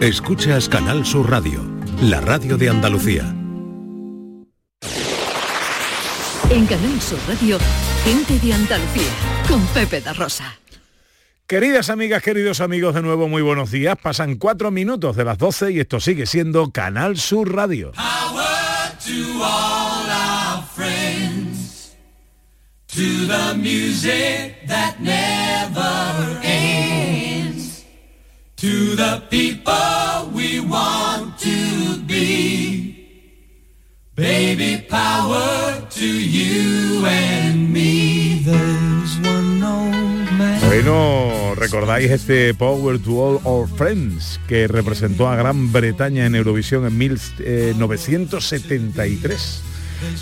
Escuchas Canal Sur Radio, la radio de Andalucía. En Canal Sur Radio, gente de Andalucía, con Pepe da Rosa. Queridas amigas, queridos amigos, de nuevo muy buenos días. Pasan cuatro minutos de las 12 y esto sigue siendo Canal Sur Radio. to the music that never ends, to the people we want to be. Baby power to you and me. There's one old man. Bueno, recordáis este Power to All Our Friends que representó a Gran Bretaña en Eurovisión en 1973.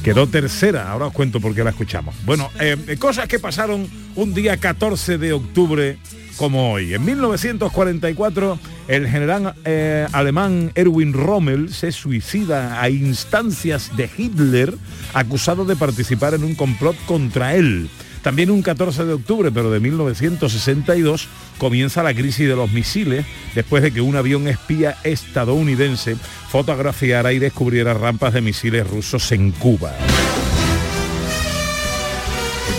Quedó tercera, ahora os cuento por qué la escuchamos. Bueno, eh, cosas que pasaron un día 14 de octubre como hoy. En 1944, el general eh, alemán Erwin Rommel se suicida a instancias de Hitler, acusado de participar en un complot contra él. También un 14 de octubre, pero de 1962, comienza la crisis de los misiles después de que un avión espía estadounidense fotografiara y descubriera rampas de misiles rusos en Cuba.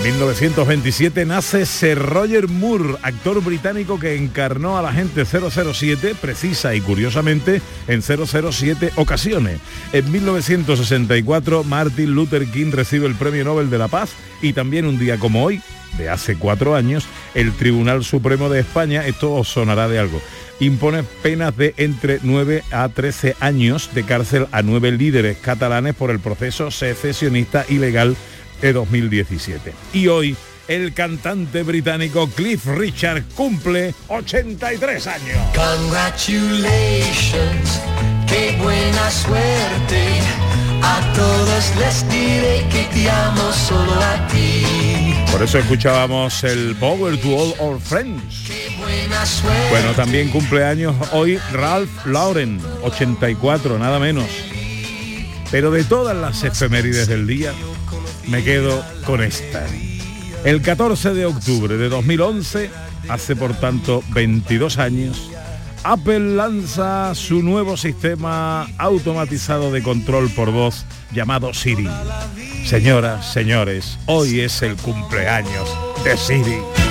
En 1927 nace Sir Roger Moore, actor británico que encarnó a la gente 007, precisa y curiosamente en 007 ocasiones. En 1964 Martin Luther King recibe el Premio Nobel de la Paz y también un día como hoy, de hace cuatro años, el Tribunal Supremo de España, esto os sonará de algo, impone penas de entre 9 a 13 años de cárcel a nueve líderes catalanes por el proceso secesionista ilegal de 2017. Y hoy el cantante británico Cliff Richard cumple 83 años. Congratulations, qué buena suerte. A todos les diré que te amo solo a ti. Por eso escuchábamos el Power to All Our Friends. Bueno, también cumpleaños hoy Ralph Lauren, 84, nada menos. Pero de todas las efemérides del día, me quedo con esta. El 14 de octubre de 2011, hace por tanto 22 años, Apple lanza su nuevo sistema automatizado de control por voz llamado Siri. Señoras, señores, hoy es el cumpleaños de Siri.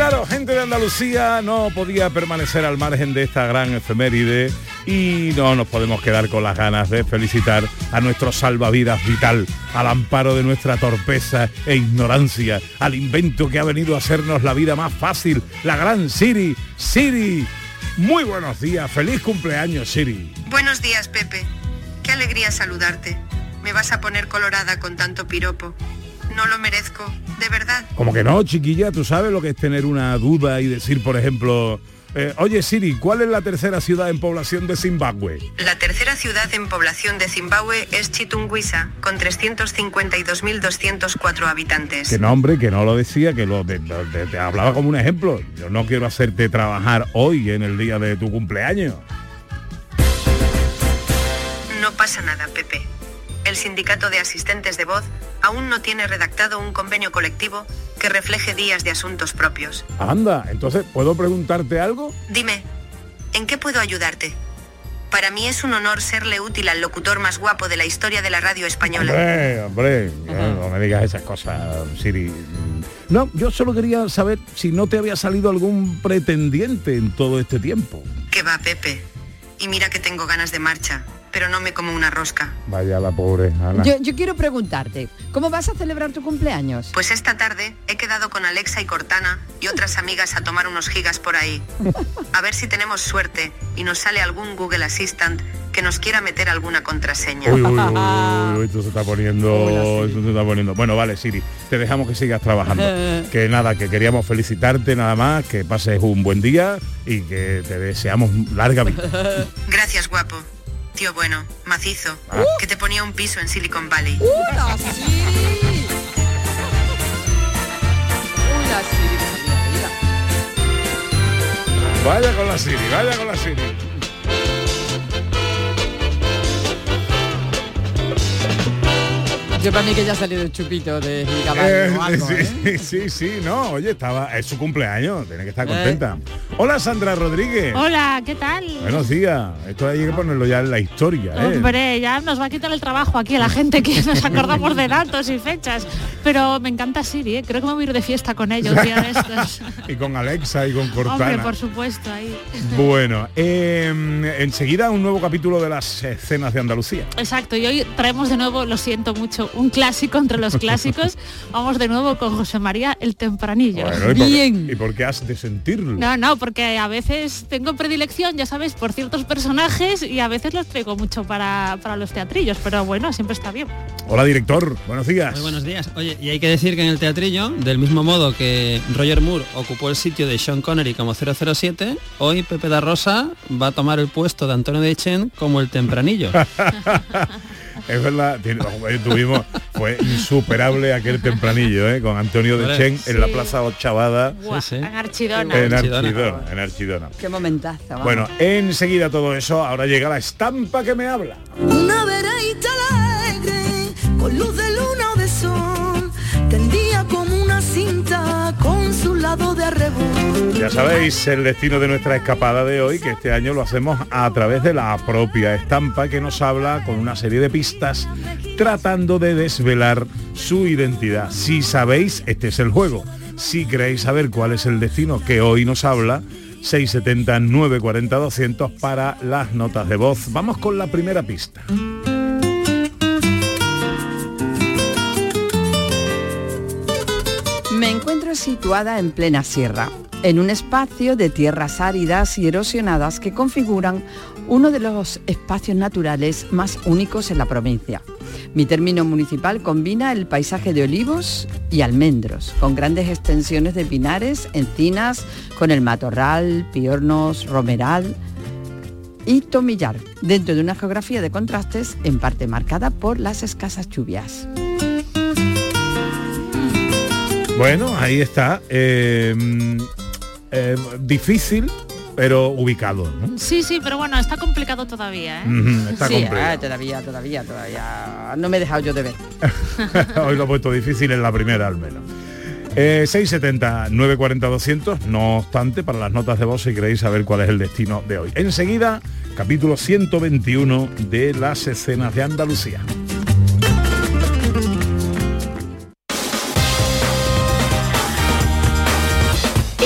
Claro, gente de Andalucía no podía permanecer al margen de esta gran efeméride y no nos podemos quedar con las ganas de felicitar a nuestro salvavidas vital, al amparo de nuestra torpeza e ignorancia, al invento que ha venido a hacernos la vida más fácil, la gran Siri. Siri, muy buenos días, feliz cumpleaños Siri. Buenos días, Pepe. Qué alegría saludarte. Me vas a poner colorada con tanto piropo. No lo merezco, de verdad. Como que no, chiquilla, tú sabes lo que es tener una duda y decir, por ejemplo, eh, oye Siri, ¿cuál es la tercera ciudad en población de Zimbabue? La tercera ciudad en población de Zimbabue es Chitungwisa, con 352.204 habitantes. Que nombre, que no lo decía, que lo de- de- de- te hablaba como un ejemplo. Yo no quiero hacerte trabajar hoy en el día de tu cumpleaños. No pasa nada, Pepe. El sindicato de asistentes de voz aún no tiene redactado un convenio colectivo que refleje días de asuntos propios. Anda, entonces, ¿puedo preguntarte algo? Dime, ¿en qué puedo ayudarte? Para mí es un honor serle útil al locutor más guapo de la historia de la radio española. Hombre, hombre, no me digas esas cosas, Siri. No, yo solo quería saber si no te había salido algún pretendiente en todo este tiempo. Que va, Pepe. Y mira que tengo ganas de marcha, pero no me como una rosca. Vaya la pobre Ana. Yo, yo quiero preguntarte, ¿cómo vas a celebrar tu cumpleaños? Pues esta tarde he quedado con Alexa y Cortana y otras amigas a tomar unos gigas por ahí. A ver si tenemos suerte y nos sale algún Google Assistant que nos quiera meter alguna contraseña. Uy, uy, uy, uy, esto se está poniendo, esto se está poniendo. Bueno, vale, Siri, te dejamos que sigas trabajando. que nada, que queríamos felicitarte nada más, que pases un buen día y que te deseamos larga vida. Gracias, guapo. Tío bueno, macizo, Ah. que te ponía un piso en Silicon Valley. ¡Una Siri! ¡Una Siri! Vaya con la Siri, vaya con la Siri. Yo para mí que ya ha salido el chupito de Eh, o algo, sí, ¿eh? sí, sí, no, oye, estaba, es su cumpleaños, tiene que estar contenta. Hola Sandra Rodríguez. Hola, ¿qué tal? Buenos días. Esto hay que ponerlo ya en la historia, ¿eh? Hombre, ya nos va a quitar el trabajo aquí a la gente que nos acordamos de datos y fechas. Pero me encanta Siri, ¿eh? creo que me voy a ir de fiesta con ellos un día de estos. y con Alexa y con Cortana. Hombre, por supuesto, ahí. Bueno, eh, enseguida un nuevo capítulo de las escenas de Andalucía. Exacto, y hoy traemos de nuevo, lo siento mucho, un clásico entre los clásicos. Vamos de nuevo con José María el Tempranillo. Bueno, ¿y por, qué- ¿y por qué has de sentirlo? No, no, porque a veces tengo predilección, ya sabes, por ciertos personajes y a veces los traigo mucho para, para los teatrillos, pero bueno, siempre está bien. Hola director, buenos días. Muy buenos días. Oye, y hay que decir que en el teatrillo, del mismo modo que Roger Moore ocupó el sitio de Sean Connery como 007, hoy Pepe da Rosa va a tomar el puesto de Antonio de Chen como el tempranillo. Es verdad, tiene- tuvimos, fue insuperable aquel tempranillo, ¿eh? con Antonio de. Chen en la Sí. Plaza Ochavada, Buah, sí. En Archidona. en Archidona. En Archidona. Qué momentazo. vamos. Bueno, enseguida todo eso, ahora llega la estampa que me habla. Una vereita alegre, con luz de luna o de sol, tendía como una cinta con su lado de arrebol. Ya sabéis el destino de nuestra escapada de hoy, que este año lo hacemos a través de la propia estampa que nos habla con una serie de pistas tratando de desvelar su identidad. Si sabéis, este es el juego. Si queréis saber cuál es el destino que hoy nos habla, 670 940 200 para las notas de voz. Vamos con la primera pista. Me encuentro situada en plena sierra, en un espacio de tierras áridas y erosionadas que configuran uno de los espacios naturales más únicos en la provincia. Mi término municipal combina el paisaje de olivos y almendros, con grandes extensiones de pinares, encinas, con el matorral, piornos, romeral y tomillar, dentro de una geografía de contrastes en parte marcada por las escasas lluvias. Bueno, ahí está. Eh, eh, difícil, pero ubicado. ¿no? Sí, sí, pero bueno, está complicado todavía, ¿eh? Está sí, complicado. ah, todavía, todavía, todavía. No me he dejado yo de ver. Hoy lo he puesto difícil en la primera al menos. Eh, 670 940 200, no obstante, para las notas de voz si queréis saber cuál es el destino de hoy. Enseguida, capítulo 121 de las escenas de Andalucía.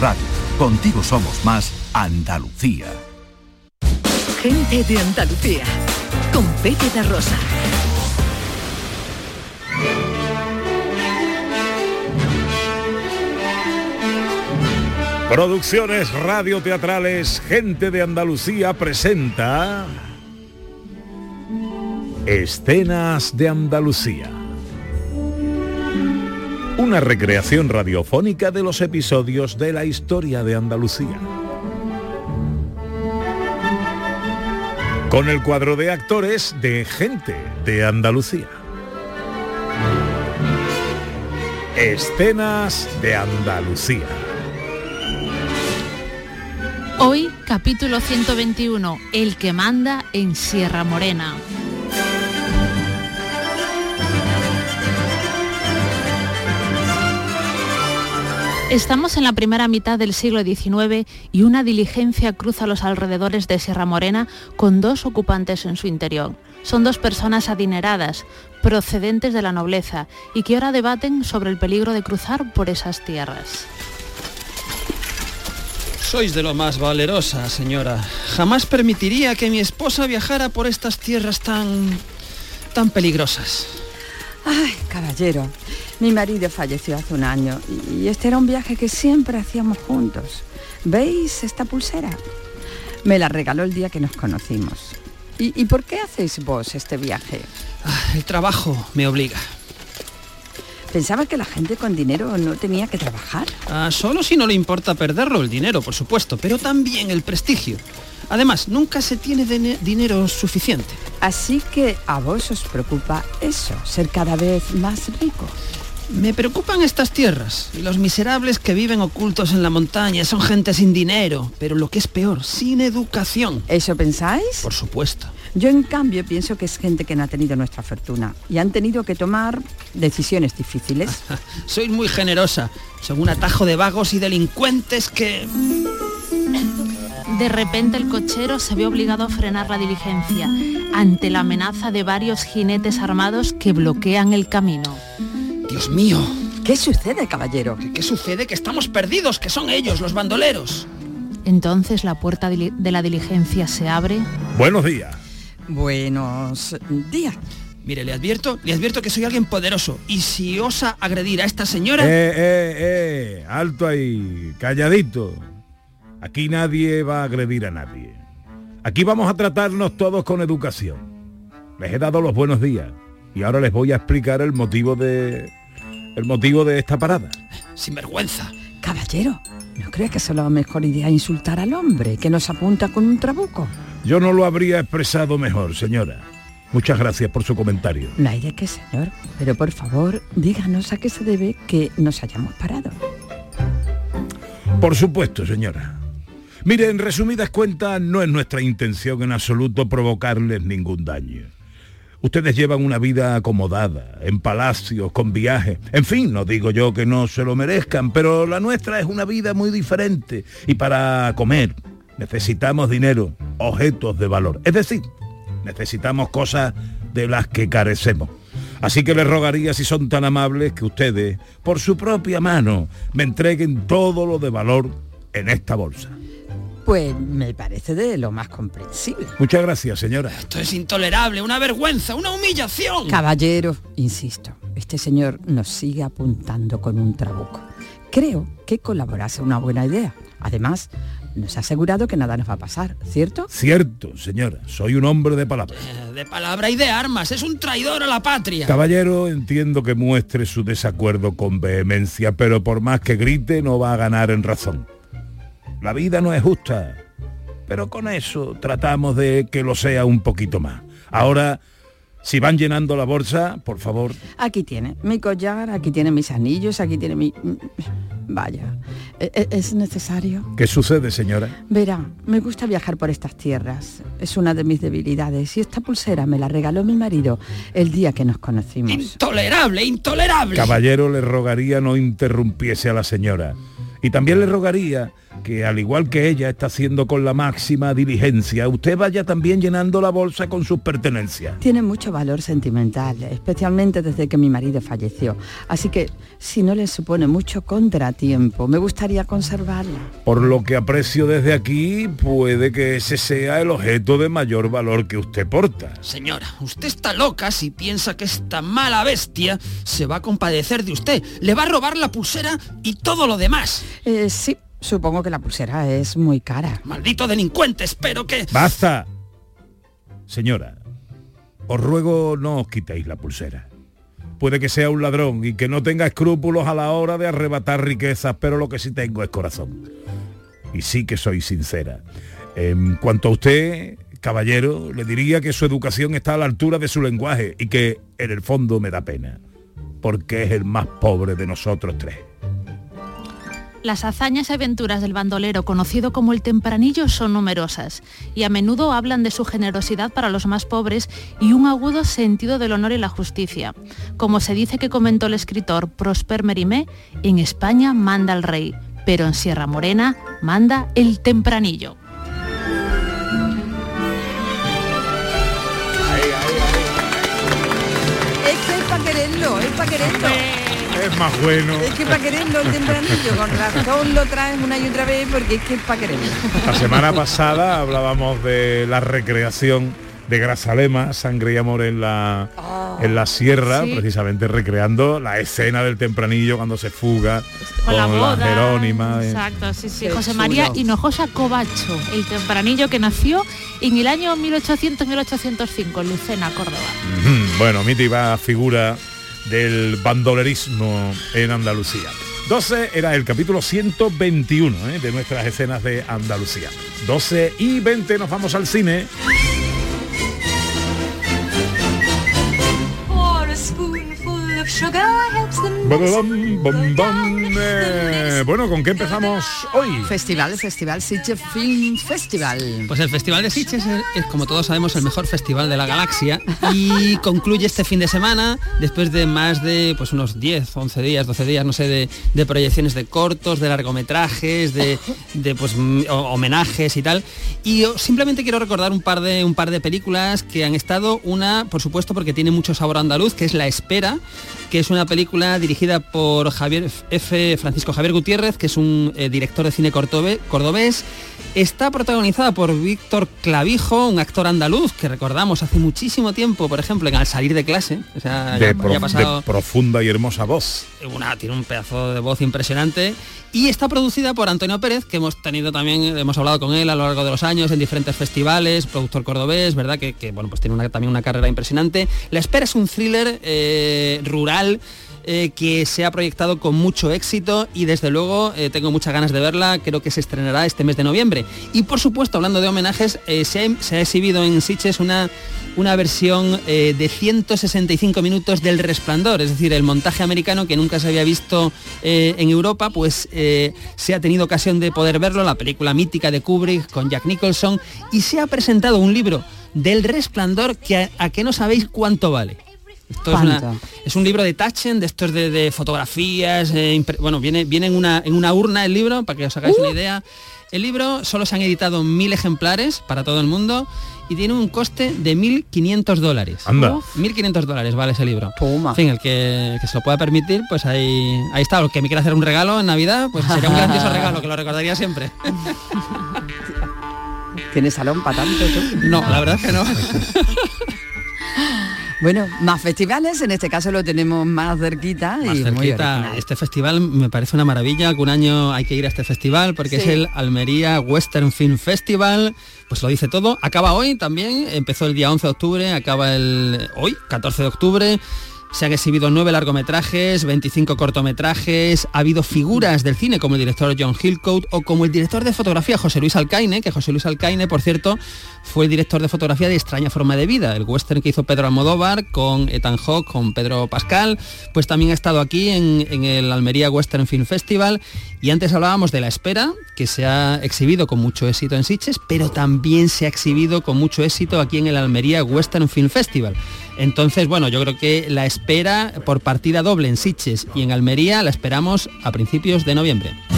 Radio. Contigo somos más Andalucía. Gente de Andalucía, con Pepe da Rosa. Producciones radioteatrales Gente de Andalucía presenta Escenas de Andalucía. Una recreación radiofónica de los episodios de la historia de Andalucía. Con el cuadro de actores de Gente de Andalucía. Escenas de Andalucía. Hoy, capítulo 121, El que manda en Sierra Morena. Estamos en la primera mitad del siglo XIX y una diligencia cruza los alrededores de Sierra Morena con dos ocupantes en su interior. Son dos personas adineradas, procedentes de la nobleza y que ahora debaten sobre el peligro de cruzar por esas tierras. Sois de lo más valerosa, señora. Jamás permitiría que mi esposa viajara por estas tierras tan... tan peligrosas. Ay, caballero, mi marido falleció hace un año y este era un viaje que siempre hacíamos juntos. ¿Veis esta pulsera? Me la regaló el día que nos conocimos. ¿Y, y por qué hacéis vos este viaje? Ah, el trabajo me obliga. Pensaba que la gente con dinero no tenía que trabajar. Ah, solo si no le importa perderlo, el dinero, por supuesto, pero también el prestigio. Además, nunca se tiene dine- dinero suficiente. Así que a vos os preocupa eso, ser cada vez más rico. Me preocupan estas tierras y los miserables que viven ocultos en la montaña. Son gente sin dinero, pero lo que es peor, sin educación. ¿Eso pensáis? Por supuesto. Yo en cambio pienso que es gente que no ha tenido nuestra fortuna y han tenido que tomar decisiones difíciles. Sois muy generosa. Son un atajo de vagos y delincuentes que... De repente el cochero se ve obligado a frenar la diligencia ante la amenaza de varios jinetes armados que bloquean el camino. Dios mío. ¿Qué sucede, caballero? ¿Qué, qué sucede? Que estamos perdidos, que son ellos, los bandoleros. Entonces la puerta de la diligencia se abre. Buenos días. Buenos días. Mire, le advierto, le advierto que soy alguien poderoso. Y si osa agredir a esta señora... Eh, eh, eh, alto ahí, calladito. Aquí nadie va a agredir a nadie. Aquí vamos a tratarnos todos con educación. Les he dado los buenos días y ahora les voy a explicar el motivo de el motivo de esta parada. Sin vergüenza. Caballero, ¿no cree que es la mejor idea insultar al hombre que nos apunta con un trabuco? Yo no lo habría expresado mejor, señora. Muchas gracias por su comentario. No hay de qué, señor. Pero por favor, díganos a qué se debe que nos hayamos parado. Por supuesto, señora. Mire, en resumidas cuentas, no es nuestra intención en absoluto provocarles ningún daño. Ustedes llevan una vida acomodada, en palacios, con viajes. En fin, no digo yo que no se lo merezcan, pero la nuestra es una vida muy diferente. Y para comer necesitamos dinero, objetos de valor. Es decir, necesitamos cosas de las que carecemos. Así que les rogaría, si son tan amables, que ustedes, por su propia mano, me entreguen todo lo de valor en esta bolsa. Pues me parece de lo más comprensible. Muchas gracias, señora. Esto es intolerable, una vergüenza, una humillación. Caballero, insisto, este señor nos sigue apuntando con un trabuco. Creo que colaborase una buena idea. Además, nos ha asegurado que nada nos va a pasar, ¿cierto? Cierto, señora. Soy un hombre de palabra. Eh, De palabra y de armas, es un traidor a la patria. Caballero, entiendo que muestre su desacuerdo con vehemencia, pero por más que grite no va a ganar en razón. La vida no es justa, pero con eso tratamos de que lo sea un poquito más. Ahora, si van llenando la bolsa, por favor, Aquí tiene mi collar, aquí tiene mis anillos, aquí tiene mi... Vaya, ¿e- e- ¿es necesario? ¿qué sucede, señora? Verá, me gusta viajar por estas tierras. Es una de mis debilidades y esta pulsera me la regaló mi marido el día que nos conocimos. Intolerable, intolerable. Caballero, le rogaría no interrumpiese a la señora. Y también le rogaría que, al igual que ella está haciendo con la máxima diligencia, usted vaya también llenando la bolsa con sus pertenencias. Tiene mucho valor sentimental, especialmente desde que mi marido falleció. Así que, si no le supone mucho contratiempo, me gustaría conservarla. Por lo que aprecio desde aquí, puede que ese sea el objeto de mayor valor que usted porta. Señora, usted está loca si piensa que esta mala bestia se va a compadecer de usted. Le va a robar la pulsera y todo lo demás. Eh, sí, supongo que la pulsera es muy cara. Maldito delincuente, espero que... ¡Basta! Señora, os ruego no os quitéis la pulsera. Puede que sea un ladrón y que no tenga escrúpulos a la hora de arrebatar riquezas, pero lo que sí tengo es corazón. Y sí que soy sincera. En cuanto a usted, caballero, le diría que su educación está a la altura de su lenguaje y que en el fondo me da pena, porque es el más pobre de nosotros tres. Las hazañas y aventuras del bandolero conocido como el tempranillo son numerosas y a menudo hablan de su generosidad para los más pobres y un agudo sentido del honor y la justicia. Como se dice que comentó el escritor Prosper Merimé, en España manda el rey, pero en Sierra Morena manda el tempranillo. Es que es para quererlo, es para quererlo. Es más bueno. Es que para quererlo el tempranillo, con razón lo traen una y otra vez porque es que es para quererlo. La semana pasada hablábamos de la recreación de Grasalema, Sangre y Amor en la, en la sierra, Sí. precisamente recreando la escena del tempranillo cuando se fuga con, Con la boda. Jerónima. eh. Exacto, sí, sí. Qué José chulo. María Hinojosa Covacho, el tempranillo que nació en el año 1800-1805 en Lucena, Córdoba. Bueno, mítica figura del bandolerismo en Andalucía. 12 era el capítulo 121 ¿eh? de nuestras escenas de Andalucía. 12 y 20 nos vamos al cine. Eh, Bueno, ¿con qué empezamos hoy? Festival, Festival Sitges Film Festival. Pues el Festival de Sitges es, es, como todos sabemos, el mejor festival de la galaxia y concluye este fin de semana después de más de pues unos 10, 11 días, 12 días, no sé, de, de proyecciones de cortos, de largometrajes, de, de, pues mm, ho- homenajes y tal. Y yo simplemente quiero recordar un par de un par de películas que han estado una, por supuesto, porque tiene mucho sabor andaluz, que es La Espera, que es una película dirigida por Javier F. Francisco Javier Gutiérrez, que es un eh, director de cine cordobés. Está protagonizada por Víctor Clavijo, un actor andaluz que recordamos hace muchísimo tiempo, por ejemplo, en Al salir de clase. O sea, De, ya- prof- ya pasado de profunda y hermosa voz. una, tiene un pedazo de voz impresionante y está producida por Antonio Pérez, que hemos tenido también, hemos hablado con él a lo largo de los años en diferentes festivales, productor cordobés, ¿verdad? Que, que, bueno, pues tiene una- también una carrera impresionante. La espera es un thriller eh, rural. Eh, que se ha proyectado con mucho éxito y desde luego eh, tengo muchas ganas de verla, creo que se estrenará este mes de noviembre. Y por supuesto, hablando de homenajes, eh, se, ha, se ha exhibido en Sitges una, una versión de 165 minutos del Resplandor, es decir, el montaje americano que nunca se había visto en Europa, pues se ha tenido ocasión de poder verlo, la película mítica de Kubrick con Jack Nicholson, y se ha presentado un libro del Resplandor que a, a que no sabéis cuánto vale. Esto es, una- ¿Cuánto? es un libro de Taschen, de estos de, de fotografías, eh, impre- bueno, viene, viene en, una, en una urna el libro, para que os hagáis una idea. El libro solo se han editado mil ejemplares para todo el mundo y tiene un coste de 1.500 dólares. Anda. 1.500 dólares vale ese libro. Toma. En fin, el que, que se lo pueda permitir, pues ahí, ahí está. El que me quiera hacer un regalo en Navidad, pues sería un grandioso regalo, que lo recordaría siempre. ¿Tienes salón para tanto tú? No, la verdad es que no. Bueno, más festivales, en este caso lo tenemos más cerquita Más y muy cerquita. original. Este festival me parece una maravilla, un año hay que ir a este festival porque Sí. es el Almería Western Film Festival. Pues lo dice todo. Acaba hoy también, empezó el día 11 de octubre, acaba el hoy, 14 de octubre. Se han exhibido nueve largometrajes, 25 cortometrajes, ha habido figuras del cine como el director John Hillcoat o como el director de fotografía José Luis Alcaine, que José Luis Alcaine, por cierto, fue el director de fotografía de Extraña Forma de Vida, el western que hizo Pedro Almodóvar con Ethan Hawke, con Pedro Pascal, pues también ha estado aquí en, en el Almería Western Film Festival. Y antes hablábamos de La Espera, que se ha exhibido con mucho éxito en Sitges, pero también se ha exhibido con mucho éxito aquí en el Almería Western Film Festival. Entonces, bueno, yo creo que la espera por partida doble en Sitges y en Almería la esperamos a principios de noviembre.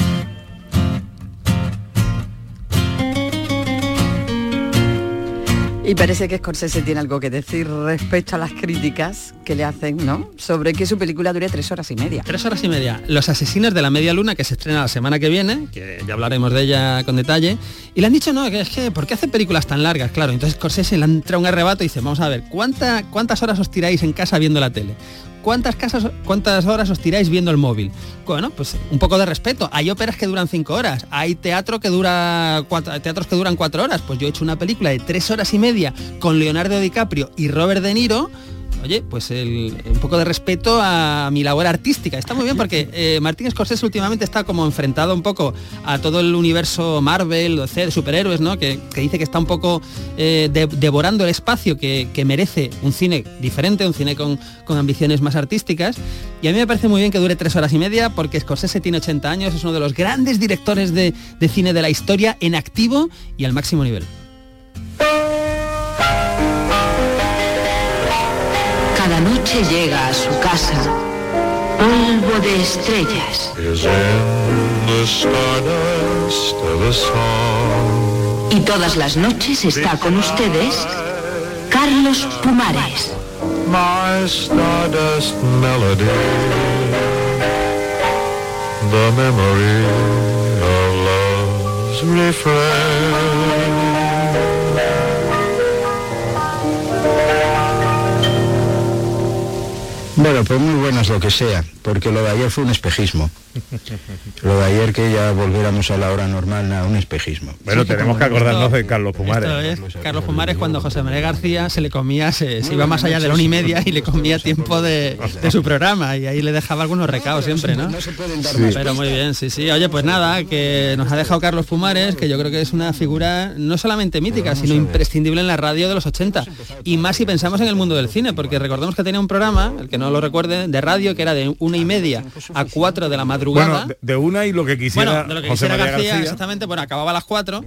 Y parece que Scorsese tiene algo que decir respecto a las críticas que le hacen, ¿no? Sobre que su película dure tres horas y media. Tres horas y media. Los asesinos de la media luna que se estrena la semana que viene, que ya hablaremos de ella con detalle, y le han dicho, no, que es que, ¿por qué hace películas tan largas? Claro, entonces Scorsese le han entrado un arrebato y dice, vamos a ver, ¿cuánta, ¿cuántas horas os tiráis en casa viendo la tele? ¿Cuántas, casas, ¿Cuántas horas os tiráis viendo el móvil? Bueno, pues un poco de respeto. Hay óperas que duran cinco horas, hay teatro que dura cuatro, teatros que duran cuatro horas. Pues yo he hecho una película de tres horas y media con Leonardo DiCaprio y Robert De Niro oye, pues el, un poco de respeto a mi labor artística. Está muy bien porque eh, Martín Scorsese últimamente está como enfrentado un poco a todo el universo Marvel, de superhéroes, ¿no? Que, dice que está un poco eh, devorando el espacio que, merece un cine diferente, un cine con, ambiciones más artísticas. Y a mí me parece muy bien que dure tres horas y media porque Scorsese tiene 80 años, es uno de los grandes directores de, de cine de la historia en activo y al máximo nivel. Noche llega a su casa polvo de estrellas. Y todas las noches está con ustedes Carlos Pumares. The memory of love's Bueno, pues muy bueno es lo que sea, porque lo de ayer fue un espejismo. Lo de ayer que ya volviéramos a la hora normal, nada, un espejismo. Bueno, tenemos que acordarnos de Carlos Pumares. Carlos Pumares cuando José María García se le comía, se, iba más allá de la una y media y le comía tiempo de, su programa y ahí le dejaba algunos recados siempre, ¿no? Pero muy bien, sí, sí. Oye, pues nada, que nos ha dejado Carlos Pumares, que yo creo que es una figura no solamente mítica, sino imprescindible en la radio de los 80. Y más si pensamos en el mundo del cine, porque recordemos que tenía un programa, el que no lo recuerde, de radio, que era de una y media a cuatro de la madrugada. Bueno, de, una y lo que quisiera, bueno, de lo que quisiera García, exactamente, bueno, acababa a las cuatro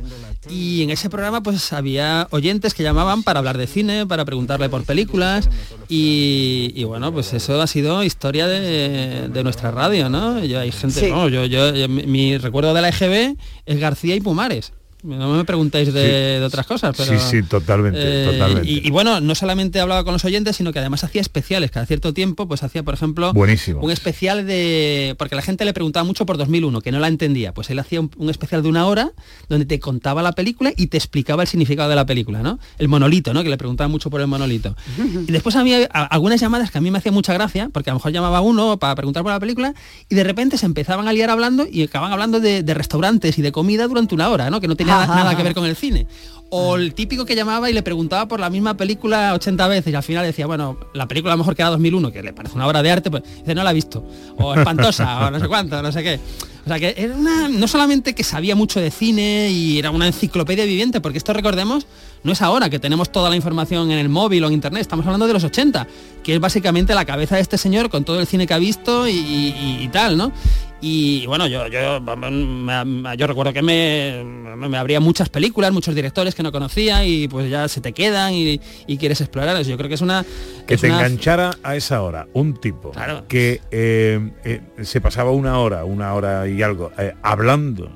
y en ese programa pues había oyentes que llamaban para hablar de cine, para preguntarle por películas y, bueno, pues eso ha sido historia de, nuestra radio, ¿no? Yo, hay gente, yo, yo, mi recuerdo de la EGB es García y Pumares. No me preguntéis de, otras cosas, pero... Sí, sí, totalmente, eh, totalmente. Y, bueno, no solamente hablaba con los oyentes, sino que además hacía especiales. Cada cierto tiempo, pues hacía, por ejemplo, Buenísimo. un especial de... Porque la gente le preguntaba mucho por 2001, que no la entendía. Pues él hacía un, especial de una hora donde te contaba la película y te explicaba el significado de la película, ¿no? El monolito, ¿no? Que le preguntaba mucho por el monolito. Y después había algunas llamadas que a mí me hacía mucha gracia, porque a lo mejor llamaba uno para preguntar por la película y de repente se empezaban a liar hablando y acababan hablando de, restaurantes y de comida durante una hora, ¿no? Que no tenía nada que ver con el cine. O el típico que llamaba y le preguntaba por la misma película 80 veces y al final decía, bueno, la película a lo mejor que era 2001, que le parece una obra de arte, pues dice, no la ha visto. O espantosa, o no sé cuánto, no sé qué. O sea que era una, no solamente que sabía mucho de cine y era una enciclopedia viviente, porque esto recordemos, no es ahora que tenemos toda la información en el móvil o en internet, estamos hablando de los 80, que es básicamente la cabeza de este señor con todo el cine que ha visto y tal, ¿no? Y bueno, yo, yo, yo recuerdo que me, me, abría muchas películas, muchos directores que no conocía y pues ya se te quedan y, quieres explorar. Yo creo que es una... Que te enganchara a esa hora un tipo que eh, eh, se pasaba una hora, una hora y algo, eh, hablando,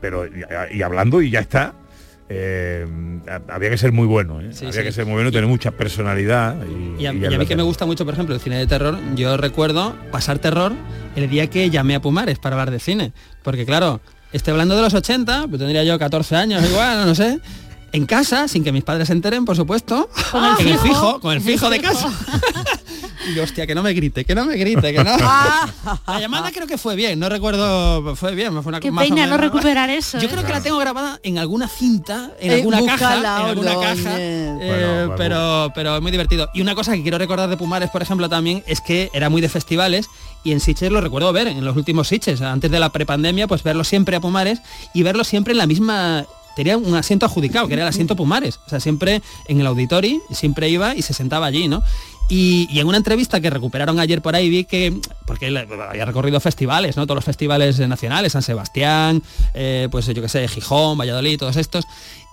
pero y hablando y ya está, eh, había que ser muy bueno, ¿eh? había que ser muy bueno, tener mucha personalidad. Y, a, mí que me gusta mucho, por ejemplo, el cine de terror, yo recuerdo pasar terror el día que llamé a Pumares para hablar de cine. Porque claro, estoy hablando de los 80, pues tendría yo 14 años igual, no sé. En casa, sin que mis padres se enteren, por supuesto, con el fijo, con el fijo de casa. Y hostia, que no me grite, que no me grite, que no. la llamada creo que fue bien, no recuerdo, fue bien, fue una Qué pena no recuperar eso. Yo creo ¿eh? que la tengo grabada en alguna cinta, en eh, alguna caja, en alguna caja, eh, pero pero muy divertido. Y una cosa que quiero recordar de Pumares, por ejemplo, también es que era muy de festivales y en Sitges lo recuerdo ver en los últimos Sitges, antes de la prepandemia, pues verlo siempre a Pumares y verlo siempre en la misma tenía un asiento adjudicado, que era el asiento Pumares. O sea, siempre en el auditorio, siempre iba y se sentaba allí, ¿no? Y, en una entrevista que recuperaron ayer por ahí vi que, porque había recorrido festivales, ¿no? Todos los festivales nacionales, San Sebastián, eh, pues yo qué sé, Gijón, Valladolid, todos estos.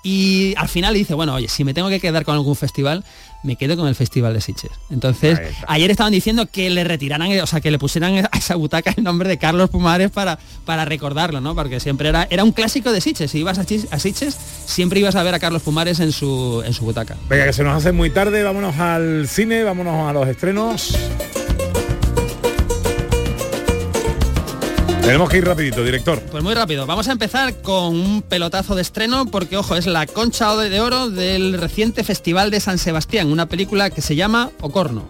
Y al final dice, bueno, oye, si me tengo que quedar con algún festival, me quedo con el Festival de Sitges. Entonces, ayer estaban diciendo que le retiraran, o sea, que le pusieran a esa butaca el nombre de Carlos Pumares para, para recordarlo, ¿no? Porque siempre era, era un clásico de Sitges. Si ibas a, a Sitges, siempre ibas a ver a Carlos Pumares en su, en su butaca. Venga, que se nos hace muy tarde, vámonos al cine, vámonos a los estrenos. Tenemos que ir rapidito, director. Pues muy rápido. Vamos a empezar con un pelotazo de estreno porque, ojo, es la concha de oro del reciente Festival de San Sebastián, una película que se llama Ocorno.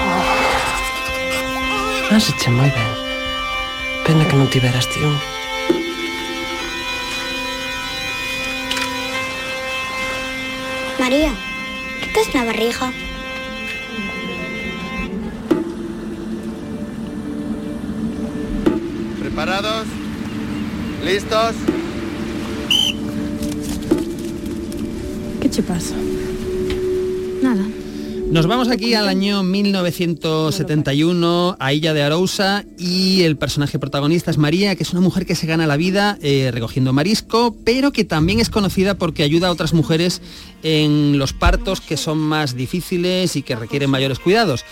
Ah. Has hecho muy bien. Pena que no te verás, tío. María, ¿qué es la barriga? ¿Preparados? ¿Listos? ¿Qué te pasa? Nada. Nos vamos aquí al año 1971 a Illa de Arousa y el personaje protagonista es María, que es una mujer que se gana la vida eh, recogiendo marisco, pero que también es conocida porque ayuda a otras mujeres en los partos que son más difíciles y que requieren mayores cuidados.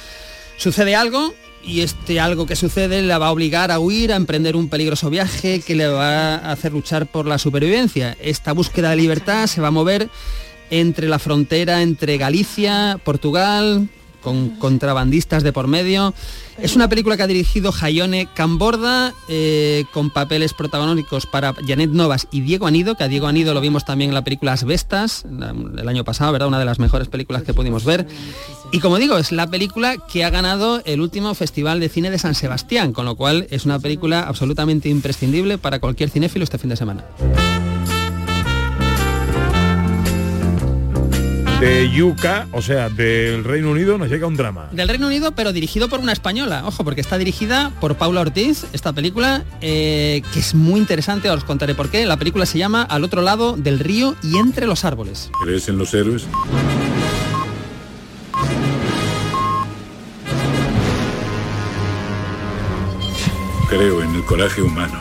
Sucede algo y este algo que sucede la va a obligar a huir, a emprender un peligroso viaje que le va a hacer luchar por la supervivencia. Esta búsqueda de libertad se va a mover entre la frontera entre Galicia, Portugal, con contrabandistas de por medio. Es una película que ha dirigido Jaione Camborda, eh, con papeles protagónicos para Janet Novas y Diego Anido, que a Diego Anido lo vimos también en la película Asbestas, el año pasado, ¿verdad? Una de las mejores películas que pudimos ver. Y como digo, es la película que ha ganado el último Festival de Cine de San Sebastián, con lo cual es una película absolutamente imprescindible para cualquier cinéfilo este fin de semana. De Yuca, o sea, del Reino Unido, nos llega un drama. Del Reino Unido, pero dirigido por una española. Ojo, porque está dirigida por Paula Ortiz, esta película, eh, que es muy interesante, os contaré por qué. La película se llama Al otro lado del río y entre los árboles. ¿Crees en los héroes? Creo en el coraje humano.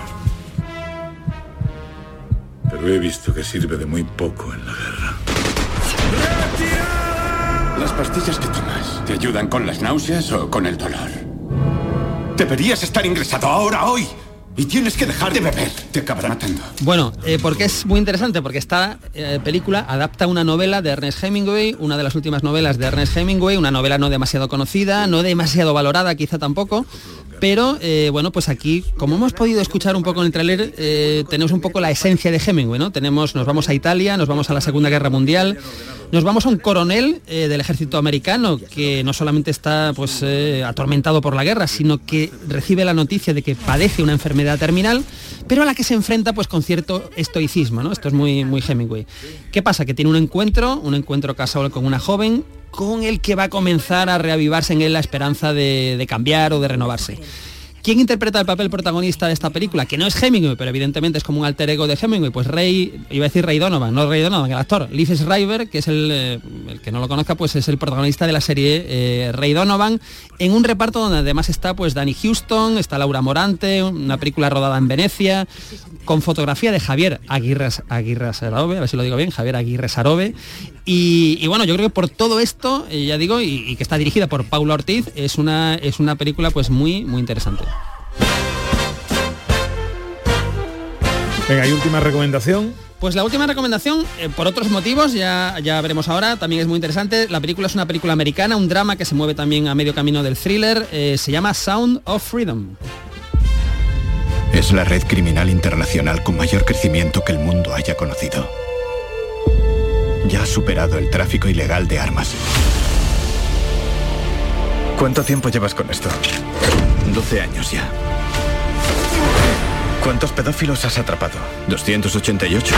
Pero he visto que sirve de muy poco en la guerra. ¿Las pastillas que tomas te ayudan con las náuseas o con el dolor? Deberías estar ingresado ahora, hoy. Y tienes que dejar de beber. Te acabará matando. Bueno, eh, porque es muy interesante, porque esta eh, película adapta una novela de Ernest Hemingway, una de las últimas novelas de Ernest Hemingway, una novela no demasiado conocida, no demasiado valorada quizá tampoco, pero eh, bueno, pues aquí, como hemos podido escuchar un poco en el tráiler, tenemos un poco la esencia de Hemingway, ¿no? Tenemos, nos vamos a Italia, nos vamos a la Segunda Guerra Mundial, nos vamos a un coronel del ejército americano que no solamente está pues atormentado por la guerra, sino que recibe la noticia de que padece una enfermedad terminal, pero a la que se enfrenta pues con cierto estoicismo, ¿no? Esto es muy, muy Hemingway. ¿Qué pasa? Que tiene un encuentro, un encuentro casual con una joven con el que va a comenzar a reavivarse en él la esperanza de, de cambiar o de renovarse. ¿Quién interpreta el papel protagonista de esta película? Que no es Hemingway, pero evidentemente es como un alter ego de Hemingway. Pues Ray, iba a decir Ray Donovan, no Ray Donovan, el actor. Liv Schreiber, que es el, eh, el que no lo conozca, pues es el protagonista de la serie eh, Ray Donovan, en un reparto donde además está pues Danny Houston, está Laura Morante, una película rodada en Venecia, con fotografía de Javier Aguirre, Aguirre Sarobe, a ver si lo digo bien, Javier Aguirre Sarobe. Y, y bueno, yo creo que por todo esto, eh, ya digo, y, y que está dirigida por Paula Ortiz, es una, es una película pues muy, muy interesante. Venga, ¿hay última recomendación? Pues la última recomendación, eh, por otros motivos, ya, ya veremos ahora, también es muy interesante. La película es una película americana, un drama que se mueve también a medio camino del thriller. eh, se llama Sound of Freedom. Es la red criminal internacional con mayor crecimiento que el mundo haya conocido. Ya ha superado el tráfico ilegal de armas. ¿Cuánto tiempo llevas con esto? 12 años ya. ¿Cuántos pedófilos has atrapado? 288.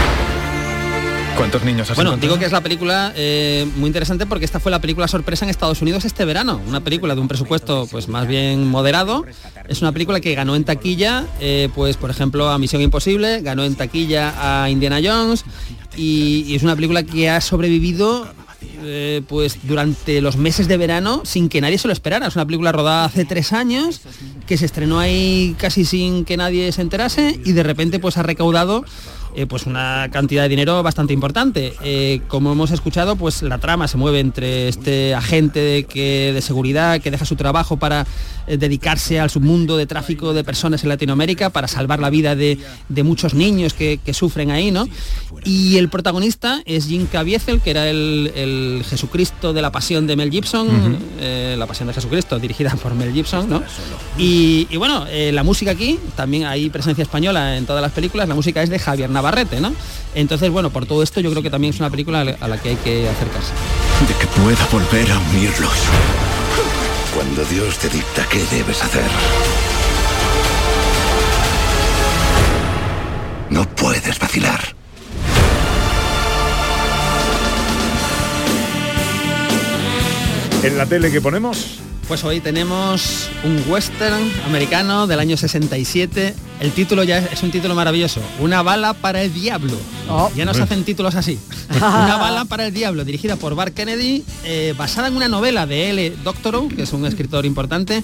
¿Cuántos niños has Bueno, encontrado? digo que es la película eh, muy interesante porque esta fue la película sorpresa en Estados Unidos este verano. Una película de un presupuesto pues más bien moderado. Es una película que ganó en taquilla, eh, pues por ejemplo a Misión Imposible, ganó en taquilla a Indiana Jones y, y es una película que ha sobrevivido eh, pues durante los meses de verano sin que nadie se lo esperara. Es una película rodada hace tres años que se estrenó ahí casi sin que nadie se enterase y de repente pues ha recaudado eh, pues una cantidad de dinero bastante importante. Eh, como hemos escuchado, pues la trama se mueve entre este agente de, que, de seguridad que deja su trabajo para dedicarse al submundo de tráfico de personas en Latinoamérica para salvar la vida de, de muchos niños que, que sufren ahí, ¿no? Y el protagonista es Jim Caviezel, que era el, el Jesucristo de la Pasión de Mel Gibson, eh, la Pasión de Jesucristo, dirigida por Mel Gibson, ¿no? Y, y bueno, eh, la música aquí, también hay presencia española en todas las películas, la música es de Javier Navarrete, ¿no? Entonces, bueno, por todo esto yo creo que también es una película a la- a la que hay que acercarse. De que pueda volver a unirlos cuando Dios te dicta qué debes hacer. No puedes vacilar. ¿En la tele que ponemos? Pues hoy tenemos un western americano del año 67. El título ya es, es un título maravilloso. Una bala para el diablo. Ya no se hacen títulos así. Una bala para el diablo, dirigida por Bart Kennedy, eh, basada en una novela de L. Doctorow, que es un escritor importante,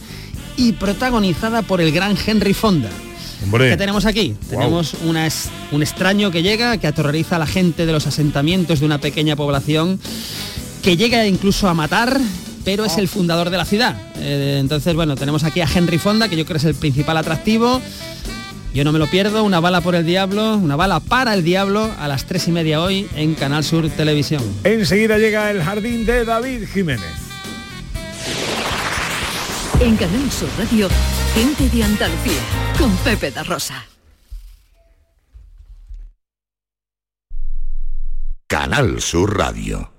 y protagonizada por el gran Henry Fonda. Hombre. ¿Qué tenemos aquí? Tenemos una es- un extraño que llega, que aterroriza a la gente de los asentamientos de una pequeña población, que llega incluso a matar, pero es el fundador de la ciudad. Eh, entonces, bueno, tenemos aquí a Henry Fonda, que yo creo es el principal atractivo. Yo no me lo pierdo, una bala por el diablo, una bala para el diablo a las tres y media hoy en Canal Sur Televisión. Enseguida llega el jardín de David Jiménez. En Canal Sur Radio, gente de Andalucía, con Pepe da Rosa. Canal Sur Radio.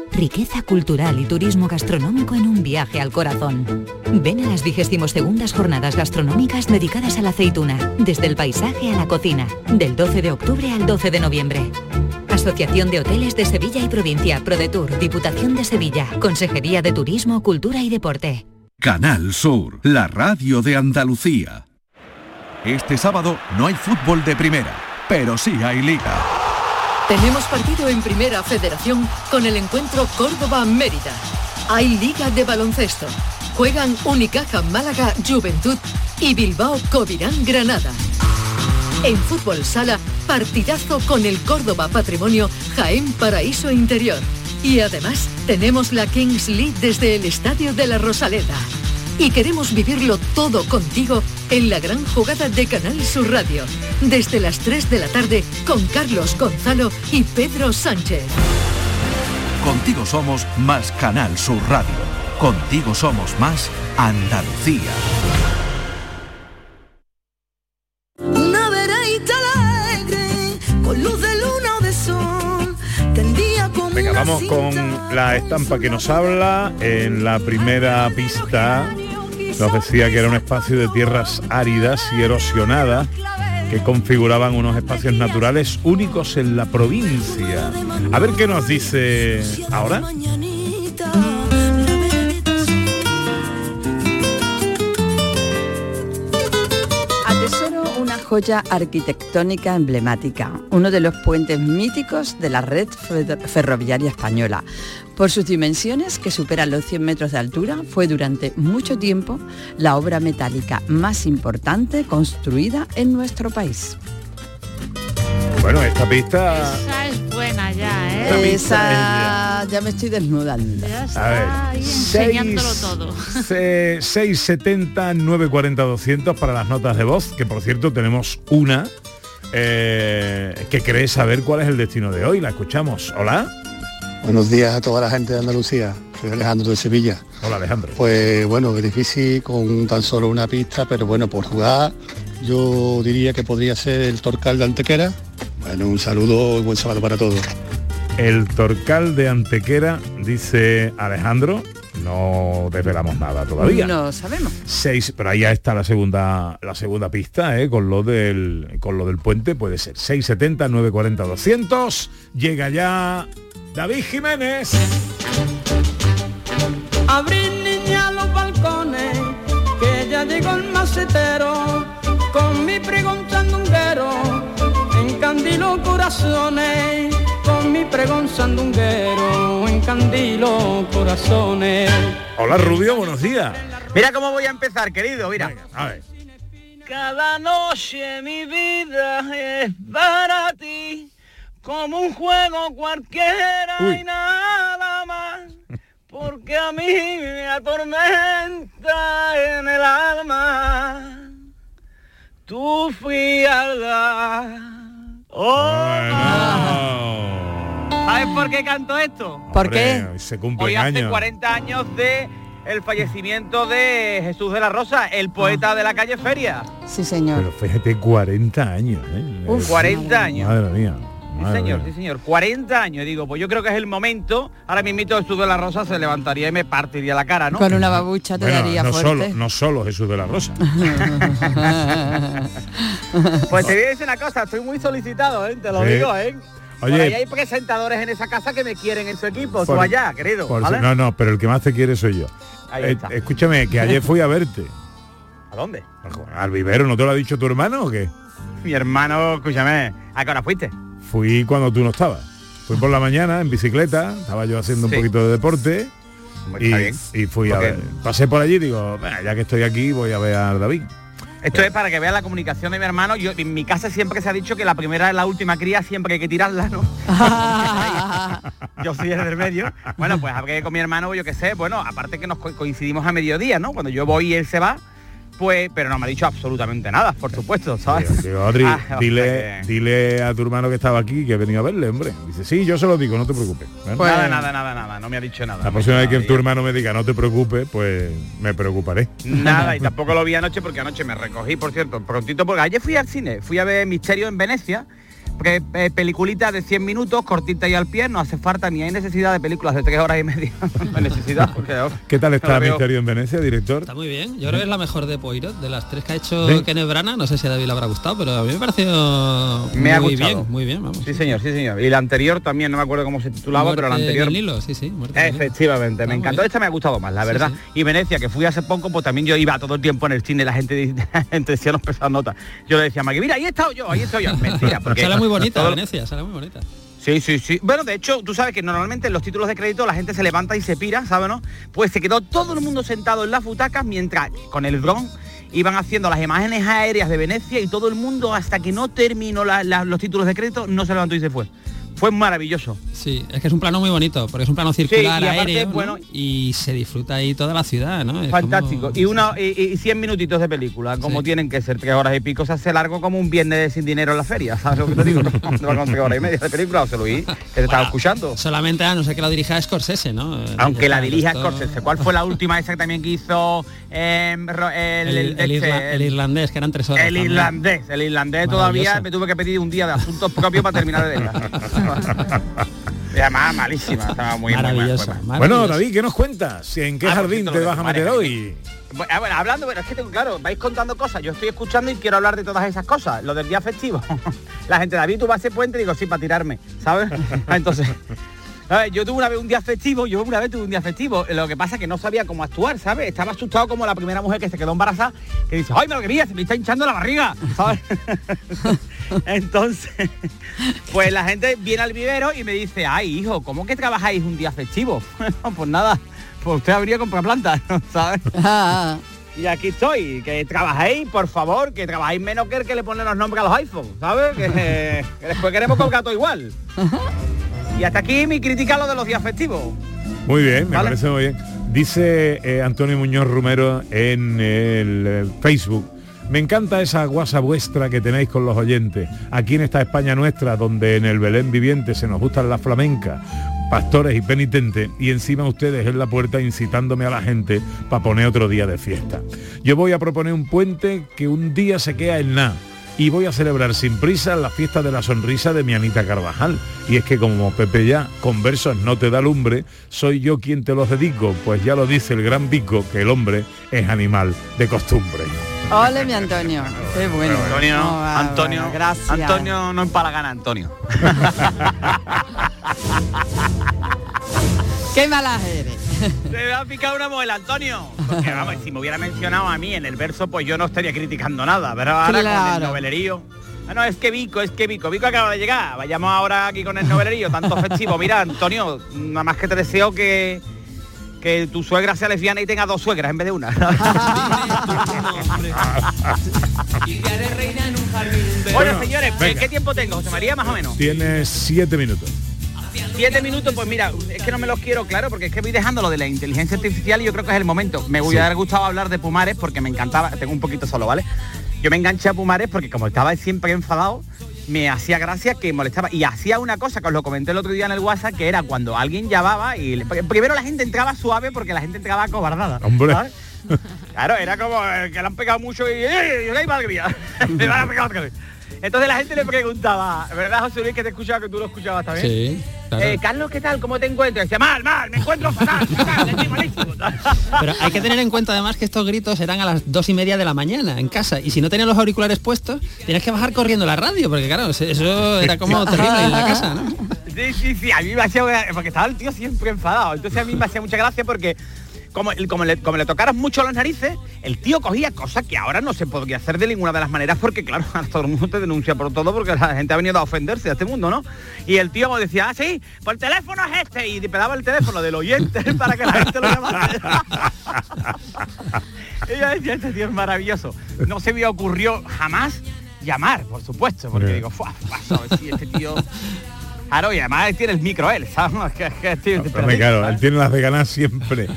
Riqueza cultural y turismo gastronómico en un viaje al corazón. Ven a las 22 jornadas gastronómicas dedicadas a la aceituna, desde el paisaje a la cocina, del 12 de octubre al 12 de noviembre. Asociación de Hoteles de Sevilla y Provincia, ProDetour, Diputación de Sevilla, Consejería de Turismo, Cultura y Deporte. Canal Sur, la radio de Andalucía. Este sábado no hay fútbol de primera, pero sí hay liga. Tenemos partido en Primera Federación con el encuentro Córdoba-Mérida. Hay Liga de Baloncesto. Juegan Unicaja Málaga Juventud y Bilbao Covirán Granada. En Fútbol Sala, partidazo con el Córdoba Patrimonio Jaén Paraíso Interior. Y además tenemos la Kings League desde el Estadio de la Rosaleda. Y queremos vivirlo todo contigo en la gran jugada de Canal Sur Radio. Desde las 3 de la tarde con Carlos Gonzalo y Pedro Sánchez. Contigo somos más Canal Sur Radio. Contigo somos más Andalucía. Una vereita alegre, con luz de luna o de sol, tendía como Venga, vamos con la estampa que nos habla. En la primera pista nos decía que era un espacio de tierras áridas y erosionadas que configuraban unos espacios naturales únicos en la provincia. A ver qué nos dice ahora. Atesoro una joya arquitectónica emblemática, uno de los puentes míticos de la red fer- ferroviaria española. Por sus dimensiones, que superan los 100 metros de altura, fue durante mucho tiempo la obra metálica más importante construida en nuestro país. Bueno, esta pista... Esa es buena ya, Esta ¿eh? pista Esa ya me estoy desnudando. A ver, Ahí enseñándolo seis- todo. se- 670 940 200 para las notas de voz, que por cierto tenemos una eh, que cree saber cuál es el destino de hoy. La escuchamos. Hola. Buenos días a toda la gente de Andalucía. Soy Alejandro de Sevilla. Hola Alejandro. Pues bueno, es difícil con tan solo una pista, pero bueno, por jugar yo diría que podría ser el Torcal de Antequera. Bueno, un saludo y buen sábado para todos. El Torcal de Antequera, dice Alejandro. No desvelamos nada todavía. No sabemos. Seis, pero ahí ya está la segunda la segunda pista, ¿eh? con lo del con lo del puente puede ser 670 940 200. Llega ya David Jiménez. Abrir niña los balcones, que ya llegó el macetero, con mi pregón sandunguero, encandilo corazones, con mi pregón sandunguero, encandilo corazones. Hola Rubio, buenos días. Mira cómo voy a empezar, querido, mira. A ver. Cada noche mi vida es para ti, como un juego cualquiera Uy. y nada más. porque a mí me atormenta en el alma tu frialdad. Oh, ¿Sabes por qué canto esto? ¿Por qué? Se cumplen Hoy hace años. 40 años de el fallecimiento de Jesús de la Rosa, el poeta de la calle Feria. Sí, señor. Pero fíjate, 40 años, ¿eh? Uf, 40 años. Madre mía. Sí, madre señor, mía. sí, señor. 40 años, digo, pues yo creo que es el momento. Ahora mismo Jesús de la Rosa se levantaría y me partiría la cara, ¿no? Con una babucha te Bueno, daría no fuerte. solo, no solo Jesús de la Rosa. Pues te voy a decir una cosa, estoy muy solicitado, ¿eh? Te lo Sí. digo, ¿eh? Oye. Por ahí hay presentadores en esa casa que me quieren en su equipo. Tú allá, querido. Por ¿vale? si- no, no, pero el que más te quiere soy yo. Ahí Eh, escúchame, que ayer fui a verte. ¿A dónde? Al vivero, ¿no te lo ha dicho tu hermano o qué? Mi hermano, escúchame, ¿a qué hora fuiste? Fui cuando tú no estabas. Fui por la mañana en bicicleta, estaba yo haciendo Sí. un poquito de deporte. Y, fui a ver. Pasé por allí y digo, "Bah, ya que estoy aquí, voy a ver a David. Esto es para que vean la comunicación de mi hermano. Yo, en mi casa siempre se ha dicho que la primera es la última cría, siempre hay que tirarla, ¿no? yo soy el del medio. Bueno, pues hablé con mi hermano, yo qué sé, bueno, aparte que nos co- coincidimos a mediodía, ¿no? Cuando yo voy y él se va, pues, pero no me ha dicho absolutamente nada, por supuesto, ¿sabes? Digo, Adri, Ah, dile, dile a tu hermano que estaba aquí que he venido a verle, hombre. Dice, sí, yo se lo digo, no te preocupes. ¿Bueno? nada, nada, nada, nada, no me ha dicho nada. La próxima vez que tu hermano me diga no te preocupes, pues me preocuparé. Nada, y tampoco lo vi anoche porque anoche me recogí, por cierto, prontito, porque ayer fui al cine, fui a ver Misterio en Venecia, porque eh, peliculita de 100 minutos, cortita y al pie, no hace falta ni hay necesidad de películas de 3 horas y media. no hay necesidad, porque oh, ¿Qué tal está veo. Misterio en Venecia, director? Está muy bien. Yo creo que es la mejor de Poirot, de las tres que ha hecho ¿Sí? Kenneth Branagh. No sé si a David le habrá gustado, pero a mí me pareció Me ha muy gustado. bien, muy bien, vamos. Sí, señor, sí, señor. Y la anterior también, no me acuerdo cómo se titulaba, pero la anterior... en el sí, sí. Efectivamente, me encantó. Esta me ha gustado más, la Sí, verdad. sí. Y Venecia, que fui hace poco, pues también yo iba todo el tiempo en el cine, la gente, dice- la gente decía nos pesaban notas. Yo le decía a Maggie, mira, ahí he estado yo, ahí estoy yo. Mentira, porque bonita Venecia, sale muy bonita. Sí, sí, sí. Bueno, de hecho, tú sabes que normalmente en los títulos de crédito la gente se levanta y se pira, ¿sabes no? Pues se quedó todo el mundo sentado en las butacas mientras con el dron iban haciendo las imágenes aéreas de Venecia y todo el mundo hasta que no terminó la- la- los títulos de crédito no se levantó y se fue. Fue maravilloso. Sí, es que es un plano muy bonito, porque es un plano circular y aparte, aéreo ¿no? bueno- y se disfruta ahí toda la ciudad, ¿no? Es Fantástico. como- Y una y, y 100 minutitos de película, como Sí. tienen que ser, tres horas y pico, se hace largo como un viernes sin dinero en la feria. ¿Sabes lo que te digo? No, no tres horas y media de película, oí, que te estaba escuchando. Solamente a no ser que lo dirija Scorsese, ¿no? Aunque la dirija resto- Scorsese. ¿Cuál fue la última esa que también que hizo eh, ro- el, El, el- el irla- el irlandés, que eran tres horas. el también. irlandés, el irlandés todavía me tuve que pedir un día de asuntos propios para terminar de verla. Además malísima, estaba muy mal. Bueno, David, ¿qué nos cuentas? ¿En qué Ah, jardín te vas a meter hoy? Ah, Bueno, hablando, pero es que tengo, claro, vais contando cosas, yo estoy escuchando y quiero hablar de todas esas cosas, lo del día festivo. La gente, David, tú vas a hacer puente, digo, sí, para tirarme, ¿sabes? Entonces, ver, yo tuve una vez un día festivo, yo una vez tuve un día festivo, lo que pasa es que no sabía cómo actuar, ¿sabes? Estaba asustado como la primera mujer que se quedó embarazada, que dice, ¡ay, me lo quería! Se me está hinchando la barriga, ¿sabes? Entonces, pues la gente viene al vivero y me dice, ay, hijo, ¿cómo que trabajáis un día festivo? pues nada, pues usted habría comprar plantas, ¿sabes? Y aquí estoy, que trabajéis, por favor, que trabajéis menos que el que le pone los nombres a los iPhones, ¿sabes? Que, que después queremos colgar todo igual. Y hasta aquí mi crítica a lo de los días festivos. Muy bien, me Vale. parece muy bien. Dice eh, Antonio Muñoz Romero en el, eh, Facebook. Me encanta esa guasa vuestra que tenéis con los oyentes. Aquí en esta España nuestra, donde en el Belén viviente se nos gustan las flamencas, pastores y penitentes, y encima ustedes en la puerta incitándome a la gente para poner otro día de fiesta. Yo voy a proponer un puente que un día se queda en nada. Y voy a celebrar sin prisa la fiesta de la sonrisa de mi Anita Carvajal. Y es que como Pepe ya, con versos no te da lumbre, soy yo quien te los dedico, pues ya lo dice el gran Vico, que el hombre es animal de costumbre. Ole, mi Antonio. Qué bueno. Antonio, No, va, Antonio, bueno, gracias. Antonio no empalagana, Antonio. Qué mala eres. Se me ha picado una muela, Antonio. Porque vamos, si me hubiera mencionado a mí en el verso, pues yo no estaría criticando nada. Pero ahora con el novelerío. Ah, no, es que Vico, es que Vico. Vico acaba de llegar. Vayamos ahora aquí con el novelerío, tanto festivo. Mira, Antonio, nada más que te deseo que que tu suegra sea lesbiana y tenga dos suegras en vez de una. bueno, señores, ¿qué- venga. ¿qué tiempo tengo, José María, más o menos? Tienes siete minutos. Siete minutos, pues mira, es que no me los quiero, claro, porque es que voy dejando lo de la inteligencia artificial y yo creo que es el momento. Me voy a dar gustado hablar de Pumares porque me encantaba, tengo un poquito solo, ¿vale? Yo me enganché a Pumares porque como estaba siempre enfadado, me hacía gracia que molestaba. Y hacía una cosa que os lo comenté el otro día en el WhatsApp, que era cuando alguien llamaba y le- primero la gente entraba suave porque la gente entraba acobardada. Hombre. ¿sabes? Claro, era como eh, que le han pegado mucho y ¡eh! ¡Ay, madre mía! Le van a pegar otra vez. Entonces la gente le preguntaba, ¿verdad, José Luis, que te escuchaba, que tú lo escuchabas también? Sí, claro. Eh, Carlos, ¿qué tal? ¿Cómo te encuentras? Decía, mal, mal, me encuentro fatal, fatal, estoy malísimo. Pero hay que tener en cuenta además que estos gritos eran a las dos y media de la mañana en casa y si no tenías los auriculares puestos tienes que bajar corriendo la radio porque claro eso era como terrible en la casa ¿no? Sí, sí, sí, a mí me hacía porque estaba el tío siempre enfadado. Entonces a mí me hacía mucha gracia porque como, como, le, como le tocaras mucho las narices, el tío cogía cosas que ahora no se podría hacer de ninguna de las maneras porque claro, ahora todo el mundo te denuncia por todo porque la gente ha venido a ofenderse a este mundo, ¿no? Y el tío decía, ah, sí, pues el teléfono es este y pedaba el teléfono del oyente para que la gente lo llamara. y yo decía, este tío es maravilloso. No se me ocurrió jamás llamar, por supuesto, porque digo, fuah, a ver si este tío... Claro, y además tiene el micro él, ¿sabes? Que, que estoy Hombre, claro, él tiene las de ganar siempre.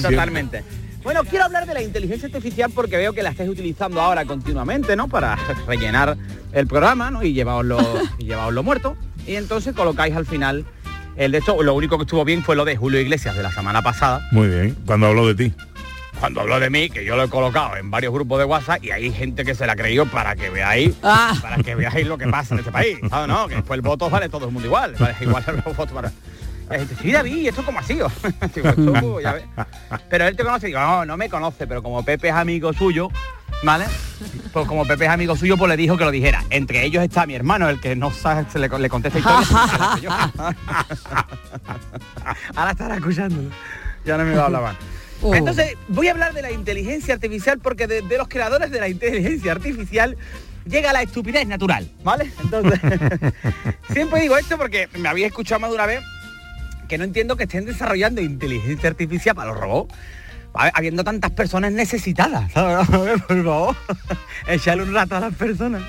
Totalmente. Bueno, quiero hablar de la inteligencia artificial porque veo que la estáis utilizando ahora continuamente, ¿no? Para rellenar el programa, ¿no? Y llevaoslo, y llevaoslo muerto. Y entonces colocáis al final el de hecho, lo único que estuvo bien fue lo de Julio Iglesias de la semana pasada, Muy bien, cuando hablo de ti. Cuando habló de mí, que yo lo he colocado en varios grupos de WhatsApp y hay gente que se la creyó para que veáis, Ah. para que veáis lo que pasa en este país. ¿sabes? No, que después el voto vale todo el mundo igual, vale igual los votos para. Sí, David, ¿y esto cómo ha sido? Digo, "Esto, pues, ya ves". Pero él te conoce, digo, no, no me conoce, pero como Pepe es amigo suyo, ¿vale? Pues como Pepe es amigo suyo, pues le dijo que lo dijera. Entre ellos está mi hermano, el que no sabe, se le, le contesta historias. Ahora estará escuchándolo. Ya no me va a hablar más. Oh. Entonces, voy a hablar de la inteligencia artificial porque de, los creadores de la inteligencia artificial llega la estupidez natural, ¿vale? Entonces, siempre digo esto porque me había escuchado más de una vez que no entiendo que estén desarrollando inteligencia artificial para los robots. Habiendo tantas personas necesitadas, ¿sabes? Por favor, echarle un rato a las personas.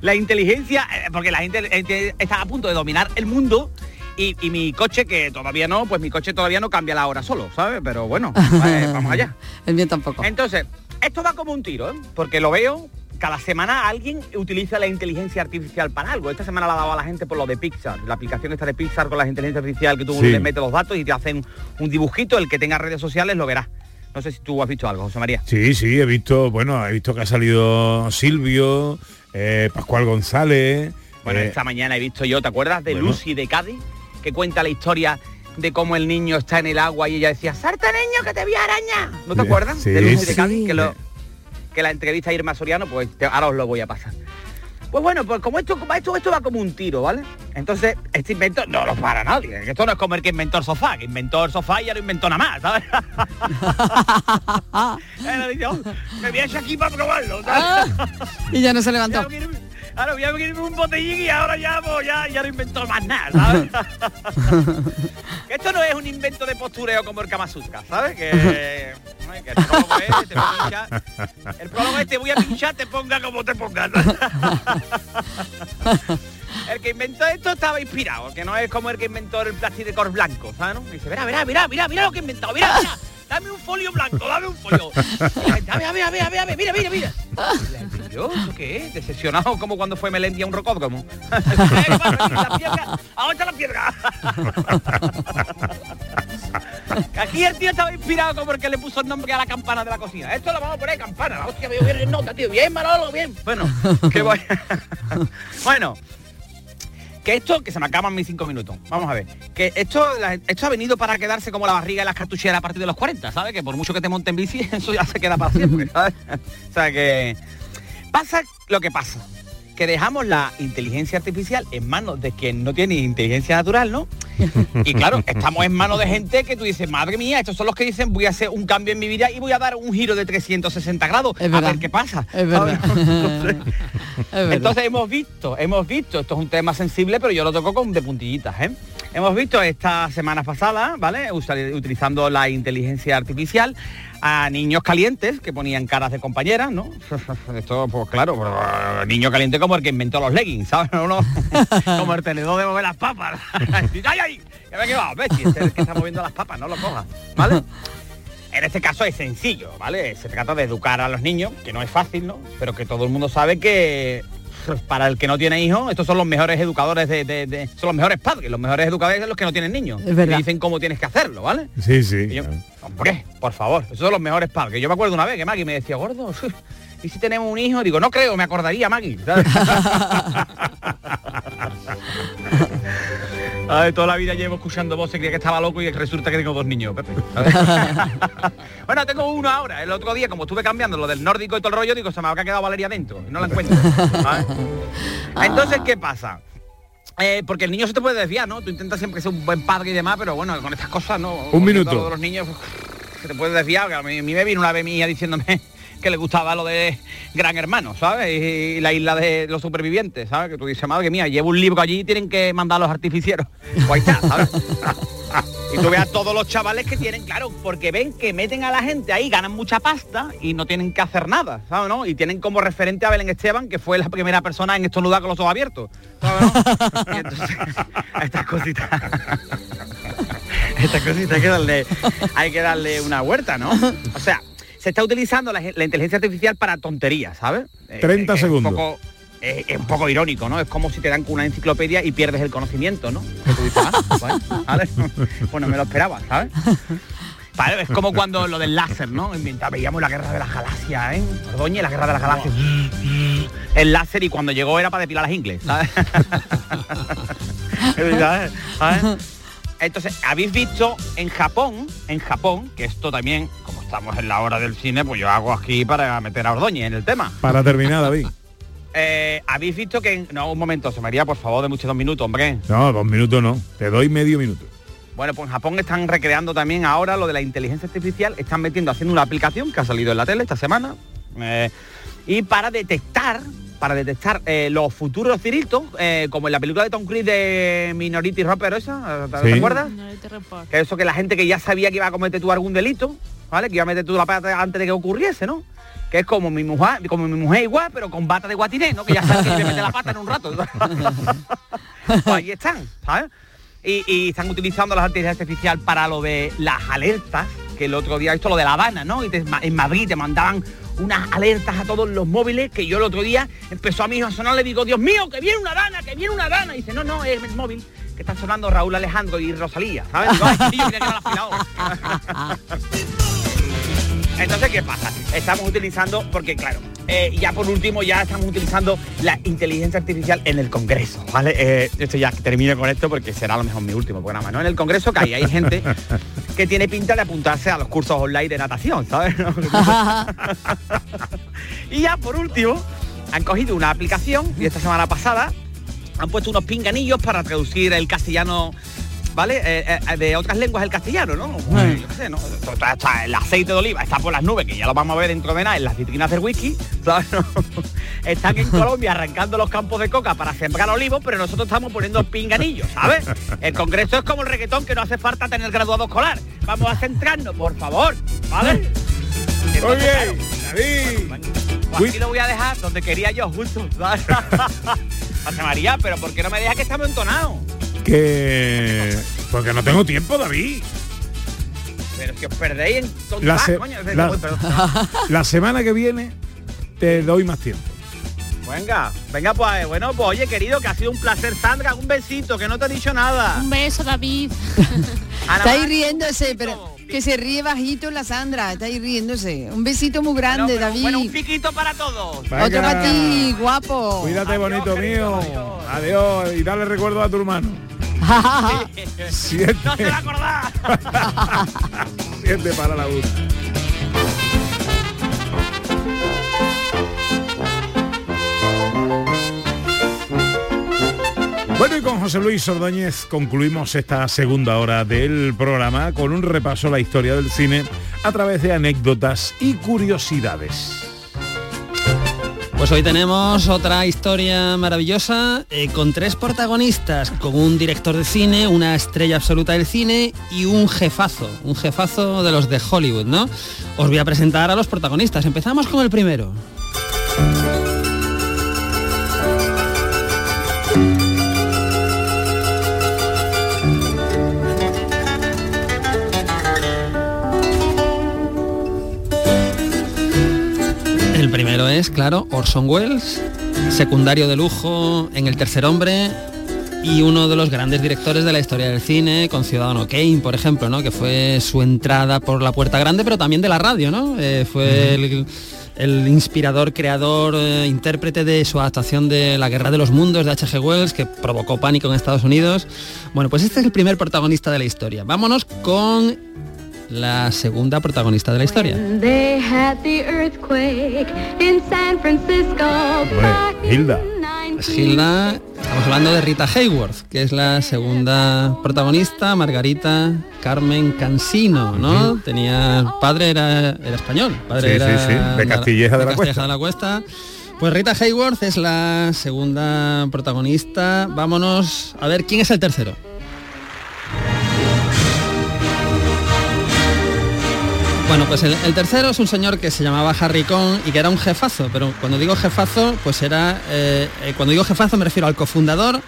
La inteligencia, eh, porque la gente eh, está a punto de dominar el mundo y, y mi coche, que todavía no, pues mi coche todavía no cambia la hora solo, ¿sabes? Pero bueno, eh, vamos allá. El mío tampoco. Entonces, esto va como un tiro, ¿eh? Porque lo veo, cada semana alguien utiliza la inteligencia artificial para algo. Esta semana la ha dado a la gente por lo de Pixar, la aplicación esta de Pixar con la inteligencia artificial que tú Sí. le metes los datos y te hacen un dibujito, el que tenga redes sociales lo verá. No sé si tú has visto algo, José María. Sí, sí, he visto, bueno, he visto que ha salido Silvio, eh, Pascual González. Bueno, eh, esta mañana he visto yo, ¿te acuerdas de bueno. Lucy de Cádiz? Que cuenta la historia de cómo el niño está en el agua y ella decía, ¡Sarta niño que te voy a arañar! ¿No te acuerdas? sí, de Lucy sí. de Cádiz, que, lo- que la entrevista a Irma Soriano, pues te- ahora os lo voy a pasar. Pues bueno, pues como esto, como esto, esto va como un tiro, ¿vale? Entonces, este invento no lo para nadie. Esto no es como el que inventó el sofá, que inventó el sofá y ya no inventó nada más, ¿sabes? Él dice, "Oh, me voy a echar aquí para probarlo. ¿sabes? Y ya no se levantó. Ahora voy a abrirme un botellín y ahora ya, pues, ya, ya no inventó más nada, ¿sabes? Esto no es un invento de postureo como el Kama Sutra, ¿sabes? Que, que el prólogo es, te voy a pinchar, el prólogo es, te voy a pinchar, te ponga como te pongas. El que inventó esto estaba inspirado, que no es como el que inventó el plasticor blanco, ¿sabes? no? Dice, mira, mira, mira, mira, mira lo que he inventado, mira, mira, dame un folio blanco, dame un folio. Dame, a a a ver, a ver, mira, mira, mira. Yo, ¿eso qué es? Decepcionado como cuando fue Melendi a un rocódromo. piedra, ahora la piedra. Aquí el tío estaba inspirado como el que le puso el nombre a la campana de la cocina. Esto lo vamos a poner campana. La hostia, veo bien nota, tío. Bien, Manolo, bien. Bueno, que voy. bueno, que esto, que se me acaban mis cinco minutos. Vamos a ver. Que esto, esto ha venido para quedarse como la barriga de las cartucheras a partir de los 40, ¿sabes? Que por mucho que te monten bici, eso ya se queda para siempre, ¿sabes? o sea que pasa lo que pasa. Que dejamos la inteligencia artificial en manos de quien no tiene inteligencia natural, ¿no? Y claro, estamos en manos de gente que tú dices, madre mía, estos son los que dicen voy a hacer un cambio en mi vida y voy a dar un giro de 360 grados a ver qué pasa. Es verdad. Entonces hemos visto, hemos visto, esto es un tema sensible, pero yo lo toco con de puntillitas, ¿eh? Hemos visto esta semana pasada, ¿vale? Utilizando la inteligencia artificial a niños calientes que ponían caras de compañeras, ¿no? Esto, pues claro, pues, niño caliente como el que inventó los leggings, ¿sabes? Como el tenedor de mover las papas. ¡Ay, ay! ¡Que me! ¿Ves? Si este es el que está moviendo las papas, no lo cojas, ¿vale? En este caso es sencillo, ¿vale? Se trata de educar a los niños, que no es fácil, ¿no? Pero que todo el mundo sabe que para el que no tiene hijos, estos son los mejores educadores de, son los mejores padres, los mejores educadores de los que no tienen niños. Es verdad. dicen cómo tienes que hacerlo, ¿vale? Sí, sí. hombre, por favor, esos son los mejores padres. Yo me acuerdo una vez que Maggie me decía, gordo, ¿y si tenemos un hijo? Digo, no creo, me acordaría, Maggie. Ay, toda la vida llevo escuchando voces, creía que estaba loco y resulta que tengo dos niños, Pepe. bueno, tengo uno ahora. El otro día, como estuve cambiando lo del nórdico y todo el rollo, digo, se me ha quedado Valeria dentro. Y no la encuentro. Entonces, ¿qué pasa? Eh, porque el niño se te puede desviar, ¿no? Tú intentas siempre ser un buen padre y demás, pero bueno, con estas cosas, ¿no? Un minuto. Todos los niños se te puede desviar. A mí, me vino una vez mía diciéndome que le gustaba lo de Gran Hermano, ¿sabes? Y, la isla de los supervivientes, ¿sabes? Que tú dices, madre mía, llevo un libro allí y tienen que mandar los artificieros. Pues ahí está, ¿sabes? y tú veas todos los chavales que tienen, claro, porque ven que meten a la gente ahí, ganan mucha pasta y no tienen que hacer nada, ¿sabes? No? Y tienen como referente a Belén Esteban, que fue la primera persona en estornudar con los ojos abiertos. entonces, estas cositas. estas cositas hay que darle, hay que darle una huerta, ¿no? O sea, se está utilizando la, inteligencia artificial para tonterías, ¿sabes? 30 es, segundos. Un poco, es, un poco irónico, ¿no? Es como si te dan una enciclopedia y pierdes el conocimiento, ¿no? Bueno, me lo esperaba, ¿sabes? es como cuando lo del láser, ¿no? Veíamos la guerra de las galaxias, ¿eh? Ordoñe, la guerra de las galaxias. El láser y cuando llegó era para depilar las ingles, ¿sabes? Entonces, habéis visto en Japón, en Japón, que esto también, como estamos en la hora del cine, pues yo hago aquí para meter a Ordóñez en el tema. Para terminar, David. Eh, habéis visto que... No, un momento, se me haría, por favor, de muchos dos minutos, hombre. No, dos minutos no. Te doy medio minuto. Bueno, pues en Japón están recreando también ahora lo de la inteligencia artificial. Están metiendo, haciendo una aplicación que ha salido en la tele esta semana. Eh, y para detectar para detectar eh, los futuros ciritos, eh, como en la película de Tom Cruise de Minority Report esa, ¿te, acuerdas? Que eso que la gente que ya sabía que iba a cometer tú algún delito, ¿vale? Que iba a meter tú la pata antes de que ocurriese, ¿no? Que es como mi mujer, como mi mujer igual, pero con bata de guatiné, ¿no? Que ya sabe que a meter la pata en un rato. pues ahí están, ¿sabes? Y, están utilizando la inteligencia artificial para lo de las alertas, que el otro día esto lo de La Habana, ¿no? Y en Madrid te mandaban unas alertas a todos los móviles que yo el otro día empezó a mi hijo a sonar, le digo, Dios mío, que viene una dana, que viene una dana. Y dice, no, no, es el móvil que está sonando Raúl Alejandro y Rosalía. Entonces, ¿qué pasa? Estamos utilizando, porque claro, eh, ya por último ya estamos utilizando la inteligencia artificial en el Congreso, ¿vale? Eh, esto ya termino con esto porque será a lo mejor mi último programa, ¿no? En el Congreso que hay, hay gente que tiene pinta de apuntarse a los cursos online de natación, ¿sabes? y ya por último, han cogido una aplicación y esta semana pasada han puesto unos pinganillos para traducir el castellano ¿vale? Eh, eh, de otras lenguas el castellano, ¿no? Pues, yo qué sé, ¿no? el aceite de oliva está por las nubes, que ya lo vamos a ver dentro de nada en las vitrinas del whisky, ¿sabes? Están en Colombia arrancando los campos de coca para sembrar olivos, pero nosotros estamos poniendo pinganillos, ¿sabes? El Congreso es como el reggaetón que no hace falta tener graduado escolar. Vamos a centrarnos, por favor, ¿vale? Oye, David. Pues aquí lo voy a dejar donde quería yo, justo. José María, pero ¿por qué no me deja que estamos entonados? Que... Porque no tengo tiempo, David. Pero es que os perdéis en la, la, semana que viene te doy más tiempo. Venga, venga pues, bueno, pues oye querido, que ha sido un placer, Sandra, un besito, que no te he dicho nada. Un beso, David. Está ahí riéndose, pero que se ríe bajito la Sandra, está ahí riéndose. Un besito muy grande, David. Bueno, un piquito para todos. Otro para ti, guapo. Cuídate, bonito mío. Adiós. Y dale recuerdo a tu hermano. Siete. No se va a acordar. Siete para la una. Bueno, y con José José Luis Ordóñez concluimos esta segunda hora del programa con un repaso a la historia del cine a través de anécdotas y curiosidades. Pues hoy tenemos otra historia maravillosa eh, con tres protagonistas, con un director de cine, una estrella absoluta del cine y un jefazo, un jefazo de los de Hollywood, ¿no? Os voy a presentar a los protagonistas. Empezamos con el primero. Primero es, claro, Orson Welles, secundario de lujo en El Tercer Hombre y uno de los grandes directores de la historia del cine, con Ciudadano Kane, por ejemplo, ¿no? que fue su entrada por la puerta grande, pero también de la radio, ¿no? Eh, fue el, inspirador, creador, eh, intérprete de su adaptación de La Guerra de los Mundos de H.G. Wells, que provocó pánico en Estados Unidos. Bueno, pues este es el primer protagonista de la historia. Vámonos con la segunda protagonista de la historia. Hilda. Es Hilda, estamos hablando de Rita Hayworth, que es la segunda protagonista, Margarita Carmen Cansino, ¿no? Tenía padre era, era español, padre era de Castilleja de, la, Cuesta. de la Cuesta. Pues Rita Hayworth es la segunda protagonista. Vámonos a ver quién es el tercero. Bueno, pues el, tercero es un señor que se llamaba Harry Cohn y que era un jefazo, pero cuando digo jefazo, pues era, eh, eh, cuando digo jefazo me refiero al cofundador,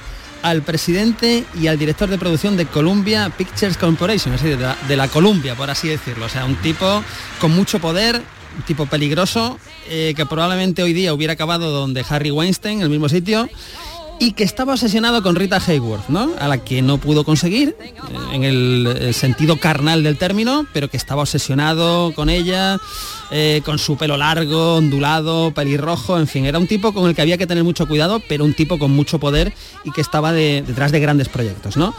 al presidente y al director de producción de Columbia Pictures Corporation, es decir, de la, Columbia, por así decirlo. O sea, un tipo con mucho poder, un tipo peligroso, eh, que probablemente hoy día hubiera acabado donde Harry Weinstein, en el mismo sitio, y que estaba obsesionado con Rita Hayworth, ¿no? A la que no pudo conseguir eh, en el, sentido carnal del término, pero que estaba obsesionado con ella, eh, con su pelo largo, ondulado, pelirrojo, en fin, era un tipo con el que había que tener mucho cuidado, pero un tipo con mucho poder y que estaba detrás de grandes proyectos, ¿no?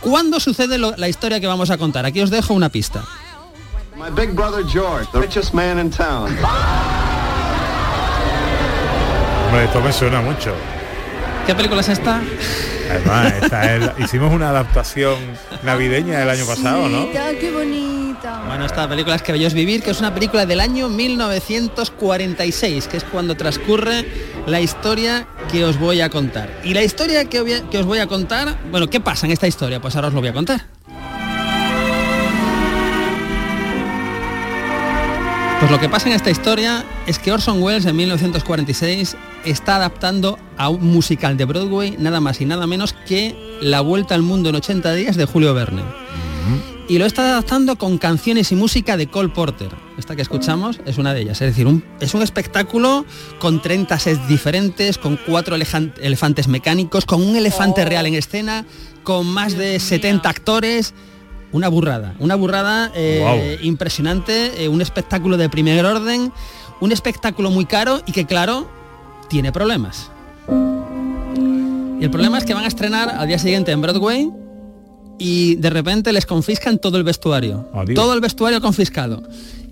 ¿Cuándo sucede la historia que vamos a contar? Aquí os dejo una pista. My big brother George, the richest man in town. esto me suena mucho. ¿Qué película es esta? Además, hicimos una adaptación navideña el año pasado, ¿no? qué bonita. Bueno, esta película es Que Bello es Vivir, que es una película del año 1946, que es cuando transcurre la historia que os voy a contar. Y la historia que, que os voy a contar, bueno, ¿qué pasa en esta historia? Pues ahora os lo voy a contar. Pues lo que pasa en esta historia es que Orson Welles en 1946 está adaptando a un musical de Broadway nada más y nada menos que La Vuelta al Mundo en 80 días de Julio Verne. Y lo está adaptando con canciones y música de Cole Porter. Esta que escuchamos es una de ellas. Es decir, es un espectáculo con 30 sets diferentes, con cuatro elefantes mecánicos, con un elefante real en escena, con más de 70 actores una burrada, una burrada eh, impresionante, eh, un espectáculo de primer orden, un espectáculo muy caro y que claro, tiene problemas. Y el problema es que van a estrenar al día siguiente en Broadway y de repente les confiscan todo el vestuario. Todo el vestuario confiscado.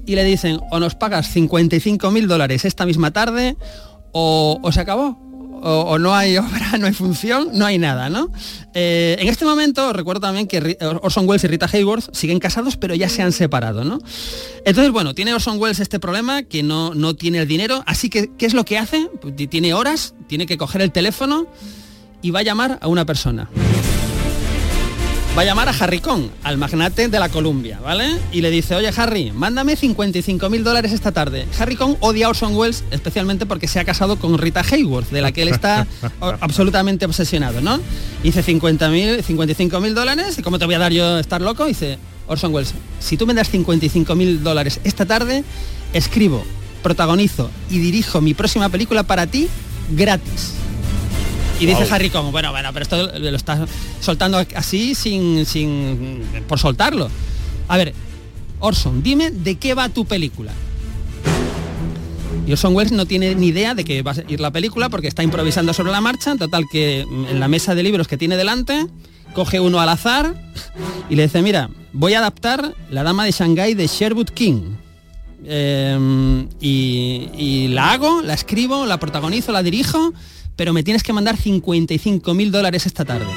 Y le dicen, o nos pagas 55 mil dólares esta misma tarde o, o se acabó o, no hay obra, no hay función, no hay nada, ¿no? Eh, en este momento recuerdo también que Orson Welles y Rita Hayworth siguen casados, pero ya se han separado, ¿no? Entonces, bueno, tiene Orson Welles este problema, que no, no tiene el dinero, así que, ¿qué es lo que hace? Pues tiene horas, tiene que coger el teléfono y va a llamar a una persona va a llamar a Harry Kong, al magnate de la Columbia, ¿vale? Y le dice, oye Harry, mándame 55 mil dólares esta tarde. Harry Kong odia a Orson Welles especialmente porque se ha casado con Rita Hayworth, de la que él está absolutamente obsesionado, ¿no? Dice 50 mil, 55 mil dólares, ¿y cómo te voy a dar yo estar loco? Dice, Orson Welles, si tú me das 55 mil dólares esta tarde, escribo, protagonizo y dirijo mi próxima película para ti gratis. Y dice Harry como, bueno, bueno, pero esto lo está soltando así sin, sin. por soltarlo. A ver, Orson, dime de qué va tu película. Y Orson Welles no tiene ni idea de que va a ir la película porque está improvisando sobre la marcha, total que en la mesa de libros que tiene delante, coge uno al azar y le dice, mira, voy a adaptar La Dama de Shanghái de Sherwood King. Em, y, y la hago, la escribo, la protagonizo, la dirijo, pero me tienes que mandar 55 mil dólares esta tarde.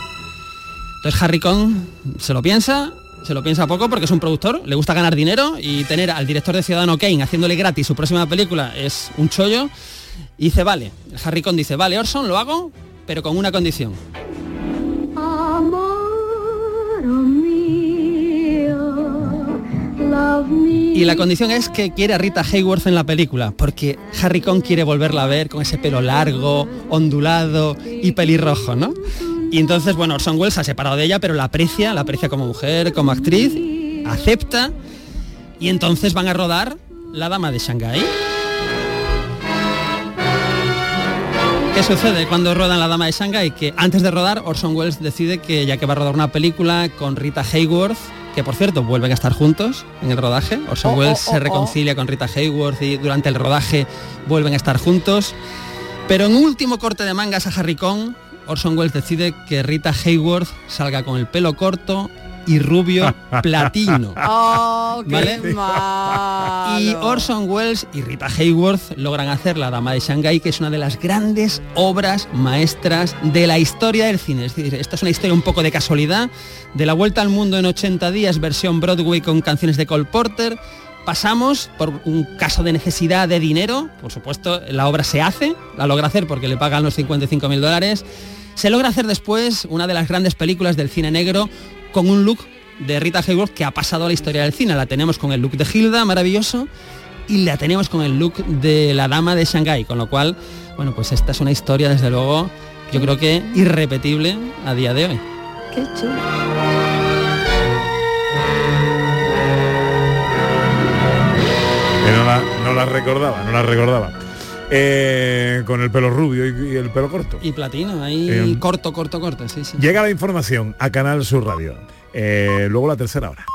Entonces Harry Kong se lo piensa, se lo piensa poco porque es un productor, le gusta ganar dinero y tener al director de Ciudadano Kane haciéndole gratis su próxima película es un chollo. Y dice, vale, Harry Kong dice, vale, Orson, lo hago, pero con una condición. Y la condición es que quiere a Rita Hayworth en la película, porque Harry Kong quiere volverla a ver con ese pelo largo, ondulado y pelirrojo, ¿no? Y entonces, bueno, Orson Welles ha separado de ella, pero la aprecia, la aprecia como mujer, como actriz, acepta, y entonces van a rodar La Dama de Shanghái. ¿Qué sucede cuando rodan La Dama de Shanghái? Que antes de rodar, Orson Welles decide que ya que va a rodar una película con Rita Hayworth, que por cierto vuelven a estar juntos en el rodaje. Orson Oh, Welles oh, se oh, reconcilia con Rita Hayworth y durante el rodaje vuelven a estar juntos. Pero en último corte de mangas a Harry Kong, Orson Welles decide que Rita Hayworth salga con el pelo corto y rubio platino. Oh, qué ¿Vale? malo. Y Orson Welles y Rita Hayworth logran hacer La Dama de Shanghái, que es una de las grandes obras maestras de la historia del cine. Es decir, esta es una historia un poco de casualidad, de la vuelta al mundo en 80 días, versión Broadway con canciones de Cole Porter. Pasamos por un caso de necesidad de dinero, por supuesto, la obra se hace, la logra hacer porque le pagan los 55 mil dólares. Se logra hacer después una de las grandes películas del cine negro con un look de Rita Hayworth que ha pasado a la historia del cine. La tenemos con el look de Hilda, maravilloso, y la tenemos con el look de la dama de Shanghái, con lo cual, bueno, pues esta es una historia, desde luego, yo creo que irrepetible a día de hoy. Qué chulo. Que no la, no la recordaba, no la recordaba. Eh, con el pelo rubio y, y el pelo corto. Y platino, ahí Eh, corto, corto, corto, sí, sí. Llega la información a Canal Sur Radio. Eh, luego la tercera hora.